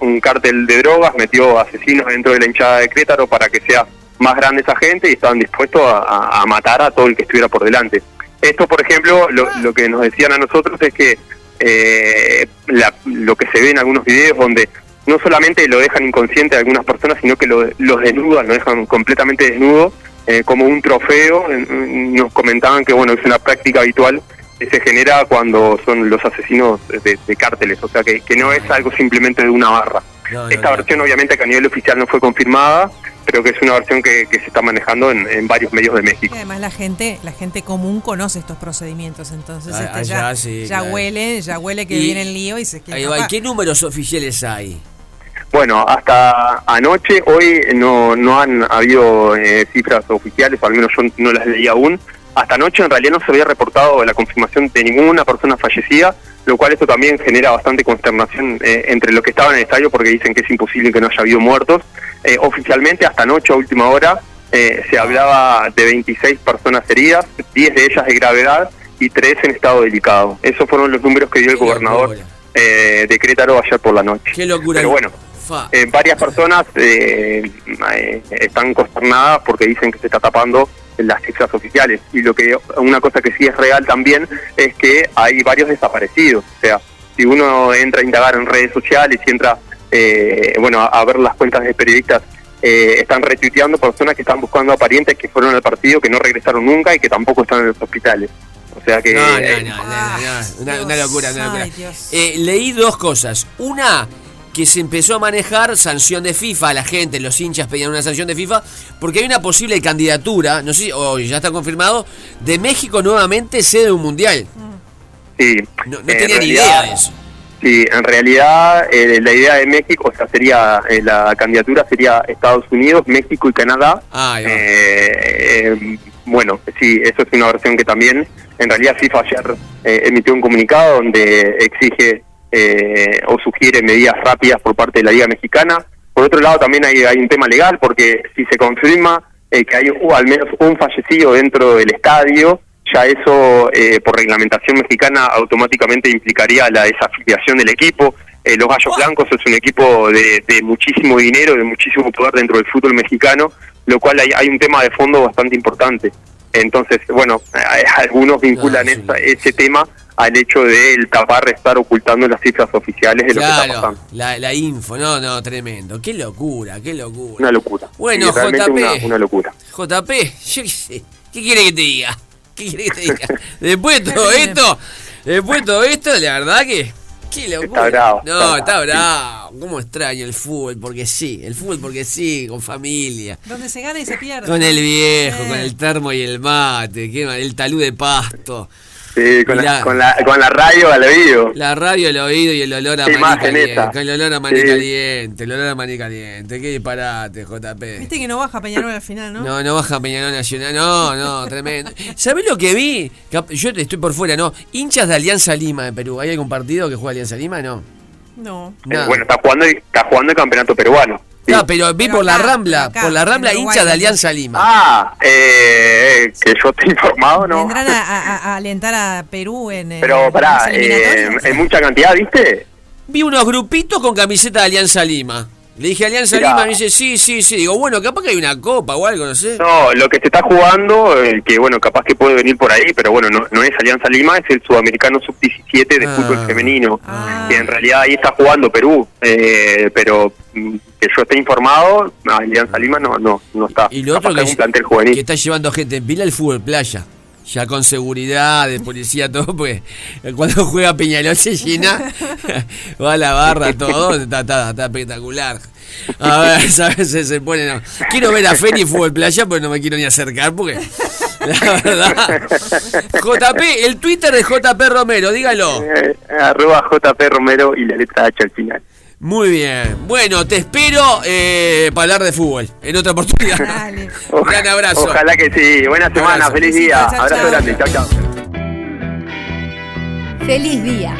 un cártel de drogas metió asesinos dentro de la hinchada de Crétaro para que sea más grande esa gente y estaban dispuestos a matar a todo el que estuviera por delante. Esto, por ejemplo, lo, lo que nos decían a nosotros es que eh, la- lo que se ve en algunos videos donde no solamente lo dejan inconsciente a algunas personas, sino que lo- los desnudan, lo dejan completamente desnudo, eh, como un trofeo. Nos comentaban que bueno es una práctica habitual que se genera cuando son los asesinos de, de cárteles, o sea que, que no es algo simplemente de una barra. Esta versión obviamente que a nivel oficial no fue confirmada, pero que es una versión que, que se está manejando en, en varios medios de México. Y además la gente, la gente común conoce estos procedimientos, entonces Ah, este, allá ya, sí, ya claro. huele, ya huele que Y- viene el lío y se quiere Ahí va, ¿y escapar. ¿Qué números oficiales hay? Bueno, hasta anoche, hoy no, no han habido eh, cifras oficiales, o al menos yo no las leí aún. Hasta anoche en realidad no se había reportado la confirmación de ninguna persona fallecida, lo cual esto también genera bastante consternación eh, entre los que estaban en el estadio porque dicen que es imposible que no haya habido muertos. Eh, oficialmente hasta anoche a última hora eh, se hablaba de 26 personas heridas, 10 de ellas de gravedad y 3 en estado delicado. Esos fueron los números que dio el gobernador eh, de Querétaro ayer por la noche. Qué locura. Pero bueno. Eh, varias personas eh, eh, están consternadas porque dicen que se está tapando las cifras oficiales. Y lo que una cosa que sí es real también es que hay varios desaparecidos. O sea si uno entra a indagar en redes sociales y entra eh, bueno a, a ver las cuentas de periodistas eh, están retuiteando personas que están buscando a parientes que fueron al partido que no regresaron nunca y que tampoco están en los hospitales. O sea que No, no, eh, no, no, no, una, una locura, una. Eh, leí dos cosas. Una, que se empezó a manejar sanción de FIFA, la gente, los hinchas pedían una sanción de FIFA, porque hay una posible candidatura, no sé o ya está confirmado, de México nuevamente sede de un mundial. Sí. No, no En tenía ni idea de eso. Sí, en realidad eh, la idea de México, o sea, sería eh, la candidatura sería Estados Unidos, México y Canadá. Ah, Eh, eh, bueno, sí, eso es una versión que también, en realidad FIFA ayer eh, emitió un comunicado donde exige eh, o sugiere medidas rápidas por parte de la Liga Mexicana. Por otro lado, también hay, hay un tema legal, porque si se confirma eh, que hay uh, al menos un fallecido dentro del estadio, ya eso eh, por reglamentación mexicana automáticamente implicaría la desafiliación del equipo. Eh, los Gallos Blancos es un equipo de, de muchísimo dinero, de muchísimo poder dentro del fútbol mexicano, lo cual hay, hay un tema de fondo bastante importante. Entonces, bueno, eh, algunos vinculan esa- ese tema al hecho de el tapar, estar ocultando las cifras oficiales de lo que está pasando. la, la info, no, no, tremendo. Qué locura, qué locura. Una locura. Bueno, Sí, JP. Una, una locura. JP, yo qué sé. ¿Qué quiere que te diga? ¿Qué quiere que te diga? <laughs> Después de todo esto, después de todo esto, la verdad que. Locura. Está bravo, No, está está bravo. ¿Cómo extraño el fútbol? Porque sí, el fútbol porque sí, con familia. Donde se gana y se pierde. Con el viejo, Eh. con el termo y el mate, qué mal, el talú de pasto. Sí, con, la, con, la, con la radio al oído. La radio, el oído y el olor a Qué maní caliente. esa. Con el olor a maní Sí. caliente, el olor a maní caliente. Qué disparate, JP. Viste que no baja Peñarol al final, ¿no? No, no baja Peñarol Nacional. No, no, tremendo. ¿Sabés lo que vi? Yo estoy por fuera, ¿no? Hinchas de Alianza Lima de Perú. ¿Hay algún partido que juega Alianza Lima? No. No. Eh, bueno, está jugando, está jugando el campeonato peruano. No, pero vi por la Rambla, acá, por la Rambla, en Uruguay hinchas de también. Alianza Lima. Ah, eh, que yo estoy informado, ¿no? Vendrán a, a- a alentar a Perú en. eh, Pero en pará, las eh, en mucha cantidad, ¿viste? vi unos grupitos con camiseta de Alianza Lima. Le dije Alianza Mirá. Lima, me dice, sí, sí, sí. Digo, bueno, capaz que hay una copa o algo, no sé. No, lo que se está jugando, eh, que bueno, capaz que puede venir por ahí, pero bueno, no, no es Alianza Lima, es el Sudamericano Sub-17 de Ah. fútbol femenino, que en realidad ahí está jugando Perú, eh, pero mm, que yo esté informado, Alianza Lima no no no está. Y lo otro que, que es un plantel juvenil. que está llevando gente en pila el fútbol playa. Ya con seguridad, de policía, todo, pues cuando juega Peñalol se llena, <laughs> va a la barra, todo, está, está, está espectacular. A ver, <laughs> ¿sabes? Se, se pone. no. Quiero ver a Feni fútbol playa, pero no me quiero ni acercar porque. <laughs> La verdad. JP, el Twitter de JP Romero, dígalo. Eh, arroba JP Romero y la letra H al final. Muy bien. Bueno, te espero eh, para hablar de fútbol en otra oportunidad. <laughs> Un gran abrazo. Ojalá que sí. Buena semana, Abrazo. feliz día. Chao, chao, Abrazo grande. Chao, chao. Feliz día.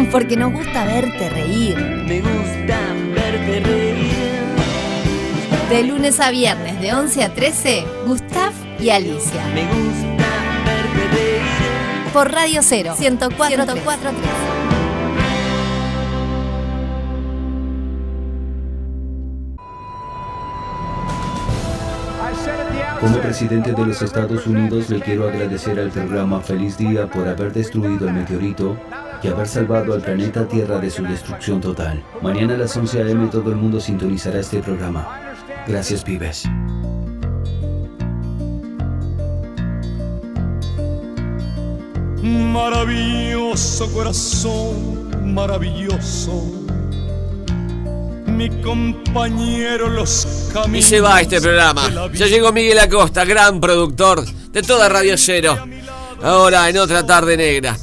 <laughs> Porque nos gusta verte reír. Me gusta verte reír. De lunes a viernes, de 11 a 13, Gustav y Alicia. Me gusta verte reír. Por Radio 0, 104, 104.3. Como presidente de los Estados Unidos le quiero agradecer al programa Feliz Día por haber destruido el meteorito y haber salvado al planeta Tierra de su destrucción total. Mañana a las 11 a.m. todo el mundo sintonizará este programa. Gracias, pibes. Maravilloso corazón, maravilloso. Mi compañero los Y caminos. se va este programa. Ya llegó Miguel Acosta, gran productor de toda Radio Cero. Ahora en otra tarde negra.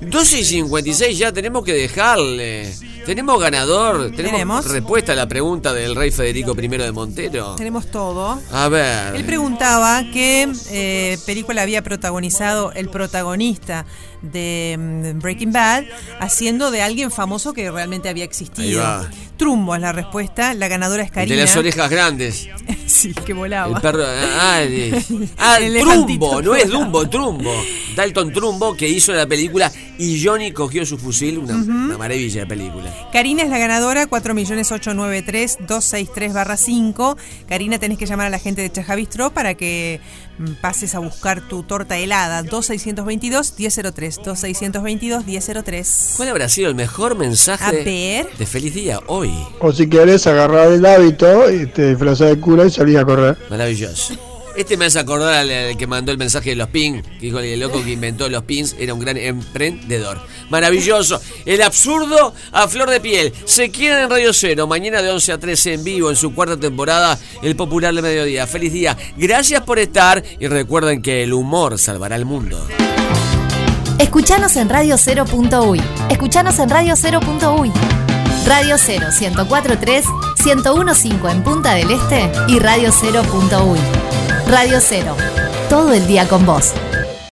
12 y 56 ya tenemos que dejarle. Tenemos ganador, tenemos, Tenemos. respuesta a la pregunta del rey Federico I de Montero. Tenemos todo. A ver. Él preguntaba qué eh, película había protagonizado el protagonista de mm, Breaking Bad haciendo de alguien famoso que realmente había existido. Trumbo es la respuesta. La ganadora es Karina. de las orejas grandes. <laughs> sí, que volaba. El perro. Ah, ah, <laughs> El elefantito Trumbo, no es. Dumbo, Trumbo. Dalton Trumbo que hizo la película y Johnny cogió su fusil. Una, maravilla de película. Karina es la ganadora, 4.893.263-5. Karina, tenés que llamar a la gente de Chaja Bistro para que mm, pases a buscar tu torta helada. 2622-1003. 2622-1003. ¿Cuál habrá sido el mejor mensaje A ver. de feliz día hoy? O si querés agarrar el hábito y te disfrazás de cura y salís a correr. Maravilloso. Este me hace acordar al, al que mandó el mensaje de los pins, que dijo el loco que inventó los pins, era un gran emprendedor. Maravilloso. El absurdo a flor de piel. Se quedan en Radio Cero, mañana de 11 a 13 en vivo en su cuarta temporada, El Popular de Mediodía. Feliz día. Gracias por estar y recuerden que el humor salvará el mundo. Escuchanos en Radio 0.uy. Escuchanos en Radio 0.uy. Radio 0 1043 1015 en Punta del Este y Radio 0.uy. Radio 0. Todo el día con vos.